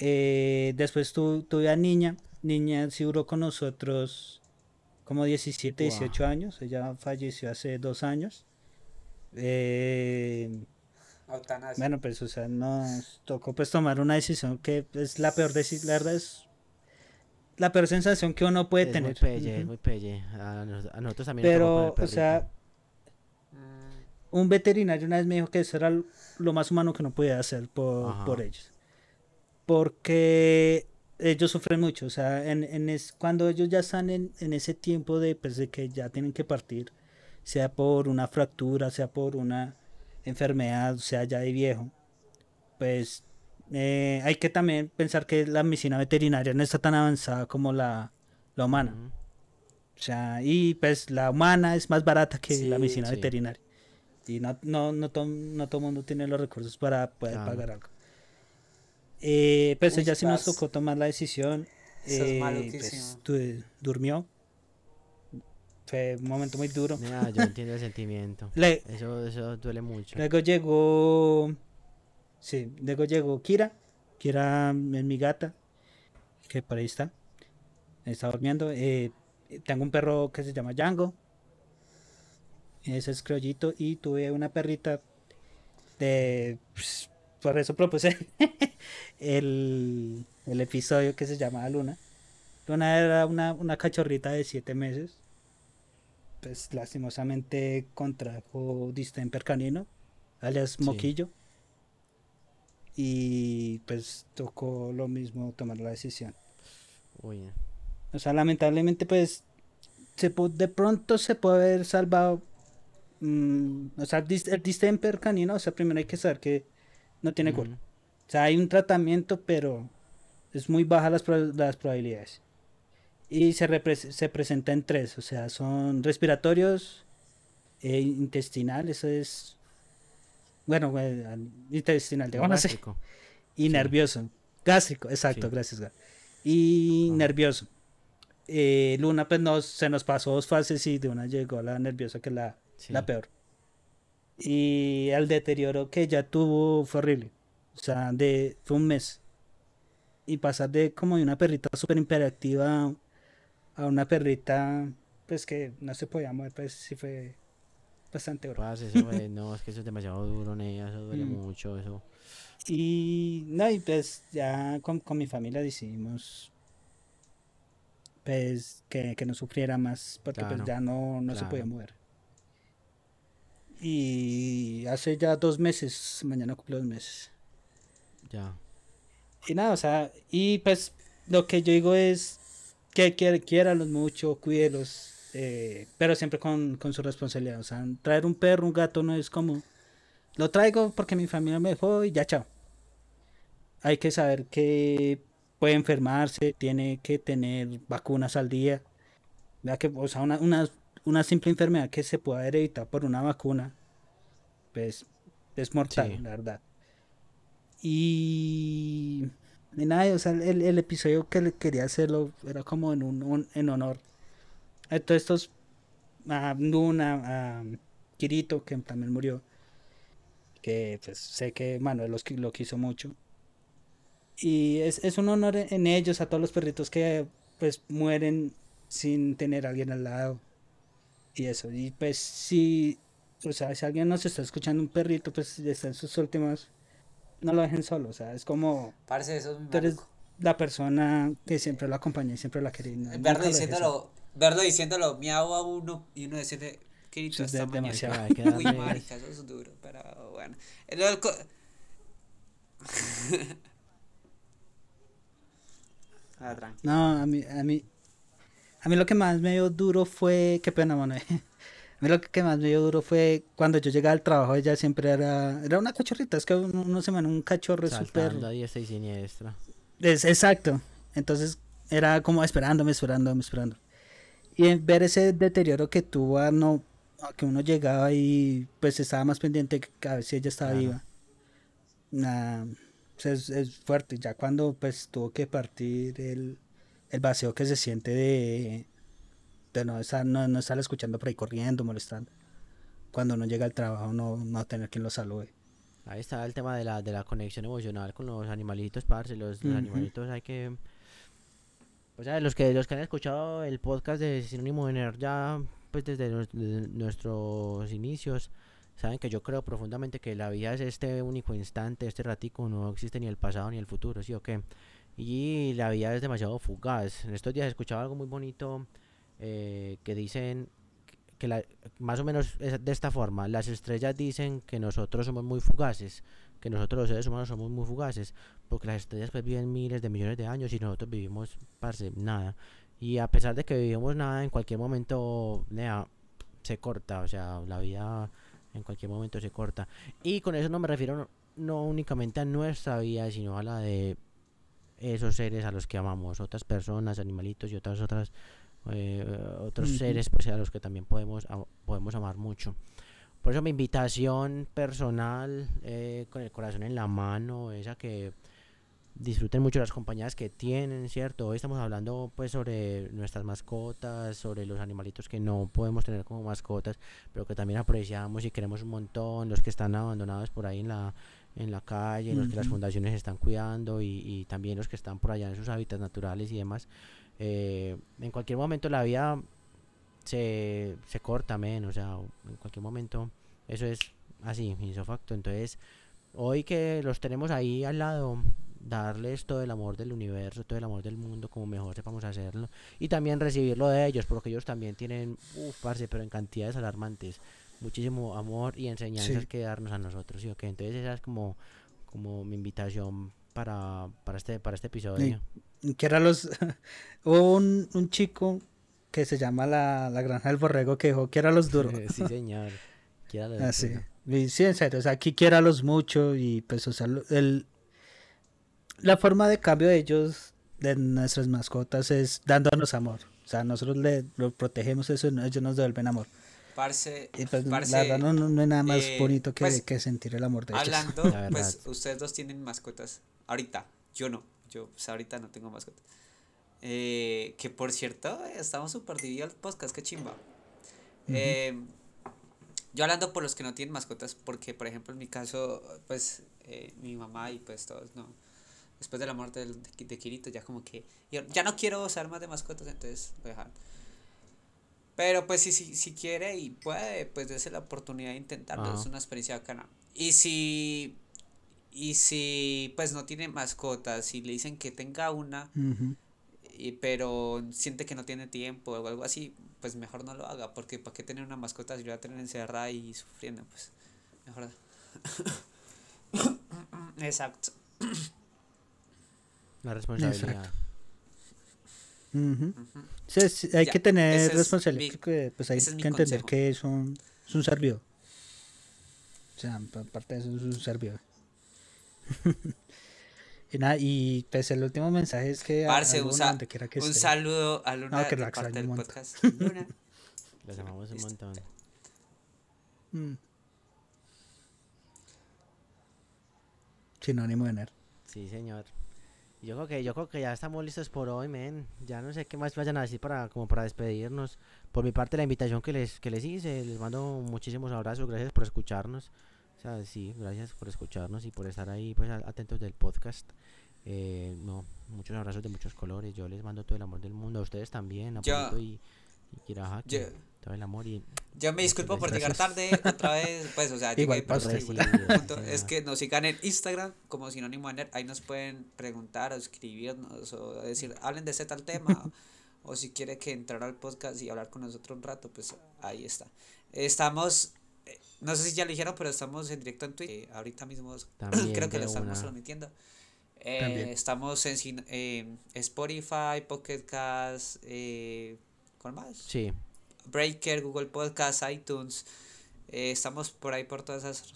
Eh, después tu- tuve a niña, niña sí duró con nosotros como 17, Guau. 18 años, ella falleció hace dos años. Eh, eutanasia. bueno, pues, o sea, nos tocó pues tomar una decisión que es la peor decisión, la verdad es la peor sensación que uno puede Es tener. muy pelle, es muy pelle. A, nos- a nosotros también Pero, o sea. Mm, un veterinario una vez me dijo que eso era lo más humano que uno podía hacer por, por ellos. Porque ellos sufren mucho, o sea, en, en es, cuando ellos ya están en, en ese tiempo de, pues, de que ya tienen que partir, sea por una fractura, sea por una enfermedad, sea ya de viejo, pues eh, hay que también pensar que la medicina veterinaria no está tan avanzada como la, la humana. Ujú. O sea, y pues la humana es más barata que la Sí, medicina sí. veterinaria. Y no, no, no, to- no todo el mundo tiene los recursos para poder Claro. pagar algo. Eh, pues Uy, ella sí nos tocó tomar la decisión. Eso es eh, maluquísimo. pues, tu- durmió. Fue un momento muy duro. Mira, yo entiendo el sentimiento. Le- Eso, eso duele mucho. luego llegó. Sí, luego llegó Kira. Kira es mi gata. Que por ahí está. Está durmiendo. Eh, tengo un perro que se llama Django. Ese es criollito. Y tuve una perrita de. pues, por eso propuse el, el episodio que se llama Luna. Luna era una, una cachorrita de 7 meses. Pues lastimosamente contrajo distemper canino, alias Sí. moquillo. Y pues tocó lo mismo tomar la decisión. Uy, O sea, lamentablemente, pues, se de pronto se puede haber salvado. mm, o sea, dis- el distemper canino, o sea, primero hay que saber que no tiene cura. O sea, hay un tratamiento, pero es muy baja las, prob- las probabilidades. Y se, se presenta en tres, o sea, son respiratorios, e intestinal, eso es, bueno, bueno, al- intestinal, digamos así, gástrico. y sí. nervioso, gástrico, exacto, Sí. gracias, Gar. Y Ah. nervioso. Eh, Luna, pues nos, se nos pasó dos fases y de una llegó la nerviosa, que es la, Sí. la peor. Y el deterioro que ya tuvo fue horrible. O sea, de, fue un mes. Y pasar de como de una perrita súper hiperactiva a una perrita, pues que no se podía mover, pues sí fue bastante duro. Eso no, es que eso es demasiado duro, Nea, eso duele Mm. mucho, eso. Y no, y pues ya con, con mi familia decidimos pues que, que no sufriera más porque Claro, pues ya no, no se podía mover. Y hace ya dos meses, mañana cumple dos meses. Ya. Y nada, o sea, y pues lo que yo digo es que quiera, quiéralos mucho, cuídelos, eh, pero siempre con, con su responsabilidad. O sea, traer un perro, un gato no es como, lo traigo porque mi familia me dejó y ya, chao. Hay que saber que puede enfermarse, tiene que tener vacunas al día. Vea que, o sea, una, una, una simple enfermedad que se puede haber evitado por una vacuna, pues es mortal, Sí. la verdad. Y, y nada, o sea, el, el episodio que le quería hacerlo era como en un, un- en honor a todos estos, a Luna, a Kirito, que también murió, que pues sé que Manuel los, lo quiso mucho. Y es, es un honor en ellos, a todos los perritos que pues mueren sin tener a alguien al lado. Y eso, y pues si, o sea, si alguien nos está escuchando un perrito, pues está en sus últimas, no lo dejen solo, o sea, es como Parce, eso es tú eres la persona que siempre lo acompaña y siempre la quería. y no- Verlo lo diciéndolo, verlo diciéndolo miau a uno y uno decirle, Kirito, Eso es de- esta mañana". demasiado. Hay que Uy, darle- marica, eso es duro, pero bueno. El- ah. No, a mí, a mí, a mí lo que más me dio duro fue, qué pena, mano. A mí lo que más me dio duro fue cuando yo llegaba al trabajo, ella siempre era, era una cachorrita, es que uno, uno se manda un cachorro súper... Diestra y siniestra. Es, exacto. Entonces era como esperándome, esperándome, esperando. Y en ver ese deterioro que tuvo a no a que uno llegaba y pues estaba más pendiente que a ver si ella estaba viva. Nah, es, es fuerte. Ya cuando pues tuvo que partir el, el vacío que se siente de, de no, estar, no, no estar escuchando por ahí corriendo, molestando. Cuando uno llega al trabajo, no, no tener quien lo salude. Ahí está el tema de la, de la conexión emocional con los animalitos, parce. Los, animalitos hay que. O sea, los que, los que han escuchado el podcast de Sinónimo de Nerd ya, pues desde, desde nuestros inicios, saben que yo creo profundamente que la vida es este único instante, este ratico, no existe ni el pasado ni el futuro, ¿sí o qué? Y la vida es demasiado fugaz. En estos días escuchaba algo muy bonito eh, que dicen que la, más o menos es de esta forma, las estrellas dicen que nosotros somos muy fugaces, que nosotros los seres humanos somos muy fugaces, porque las estrellas pues viven miles de millones de años y nosotros vivimos, parce, nada. Y a pesar de que vivimos nada, en cualquier momento, nea, se corta, o sea, la vida en cualquier momento se corta. Y con eso no me refiero no, no únicamente a nuestra vida, sino a la de esos seres a los que amamos, otras personas, animalitos y otras otras eh, otros seres pues a los que también podemos a- podemos amar mucho. Por eso mi invitación personal eh, con el corazón en la mano es a que disfruten mucho las compañías que tienen, ¿cierto? Hoy estamos hablando pues sobre nuestras mascotas, sobre los animalitos que no podemos tener como mascotas, pero que también apreciamos y queremos un montón, los que están abandonados por ahí en la en la calle, los que las fundaciones están cuidando y, y también los que están por allá en sus hábitats naturales y demás. Eh, en cualquier momento la vida se, se corta, men, o sea, en cualquier momento eso es así, facto. Entonces, hoy que los tenemos ahí al lado, darles todo el amor del universo, todo el amor del mundo, como mejor sepamos hacerlo, y también recibirlo de ellos, porque ellos también tienen, uff, parce, pero en cantidades alarmantes, muchísimo amor y enseñanzas Sí. que darnos a nosotros, ¿sí? o qué? Entonces, esa es como, como mi invitación para, para, este, para este episodio. que era los hubo un, un chico que se llama la, la granja del borrego que dijo que era los duros sí, señor. Quiera lo así duro. y sí en serio o sea aquí los mucho y pues o sea el la forma de cambio de ellos de nuestras mascotas es dándonos amor o sea nosotros le lo protegemos eso y ellos nos devuelven amor Parce, y pues parce, la verdad no, no, no hay nada más eh, bonito que, pues, que sentir el amor de ellos Hablando, pues ustedes dos tienen mascotas. Ahorita, yo no. Yo pues, ahorita no tengo mascotas. Eh, que por cierto, eh, estamos súper divididos el podcast, qué chimba. Eh, yo hablando por los que no tienen mascotas, porque por ejemplo en mi caso, pues eh, mi mamá y pues todos, no. Después de la muerte de, de Kirito, ya como que ya no quiero usar más de mascotas, entonces lo dejaron. Pero pues si, si, si quiere y puede, pues dése la oportunidad de intentarlo, Ajá. es una experiencia bacana. Y si, y si pues no tiene mascotas, si le dicen que tenga una, y, pero siente que no tiene tiempo o algo así, pues mejor no lo haga, porque ¿para qué tener una mascota si lo va a tener encerrada y sufriendo? Pues mejor. Exacto. La responsabilidad. Sí, sí, hay Ya, que tener responsabilidad, mi- porque pues hay que entender consejo. que es un, es un servidor. O sea, pa- aparte de eso es un servidor. y nada, y pues el último mensaje es que Parce, a un, Luna, sa- donde quiera que un esté, saludo a Luna No, que de la parte del un montón. podcast. Luna. Los amamos un montón. mm. Sinónimo de nerd. Sí, señor. Yo creo que yo creo que ya estamos listos por hoy, men. Ya no sé qué más vayan a decir para como para despedirnos. Por mi parte la invitación que les que les hice, les mando muchísimos abrazos, gracias por escucharnos. O sea, sí, gracias por escucharnos y por estar ahí pues atentos del podcast. Eh, no, muchos abrazos de muchos colores. Yo les mando todo el amor del mundo a ustedes también, a Pablito y, y Kiraja, todo el amor y Yo me disculpo por llegar tarde otra vez, pues, o sea, Igual llegué. Sí, Punto. sí, Es que nos sigan en Instagram como sinónimo de nerd, ahí nos pueden preguntar o escribirnos o decir, hablen de ese tal tema, o si quiere que entrar al podcast y hablar con nosotros un rato, pues ahí está. Estamos, no sé si ya lo dijeron, pero estamos en directo en Twitch, eh, ahorita mismo También creo que lo estamos transmitiendo. Eh, estamos en eh, Spotify, Pocket Cast, eh, ¿cuál más? Sí, Breaker, Google Podcast, iTunes. eh, estamos por ahí por todas esas.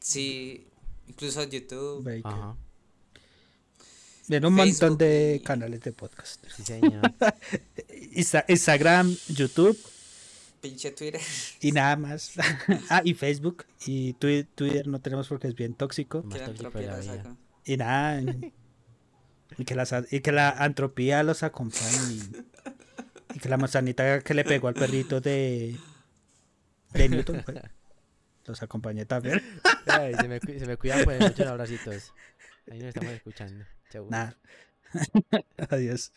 Sí, incluso YouTube. Breaker. ajá. Ven un montón de y- canales de podcast. Sí, señor. Insta- Instagram, YouTube, pinche Twitter. Y nada más. ah, y Facebook. Y Twi- Twitter no tenemos porque es bien tóxico. Más Que la tóxico la. Y nada. Y, y que, las, y que la antropía los acompañe. Y, que la manzanita que le pegó al perrito de, de Newton fue, los acompañe también. Ay, se, me, cu- se me cuidan pues, muchos abracitos. Ahí nos estamos escuchando. Chau. Nada. Adiós.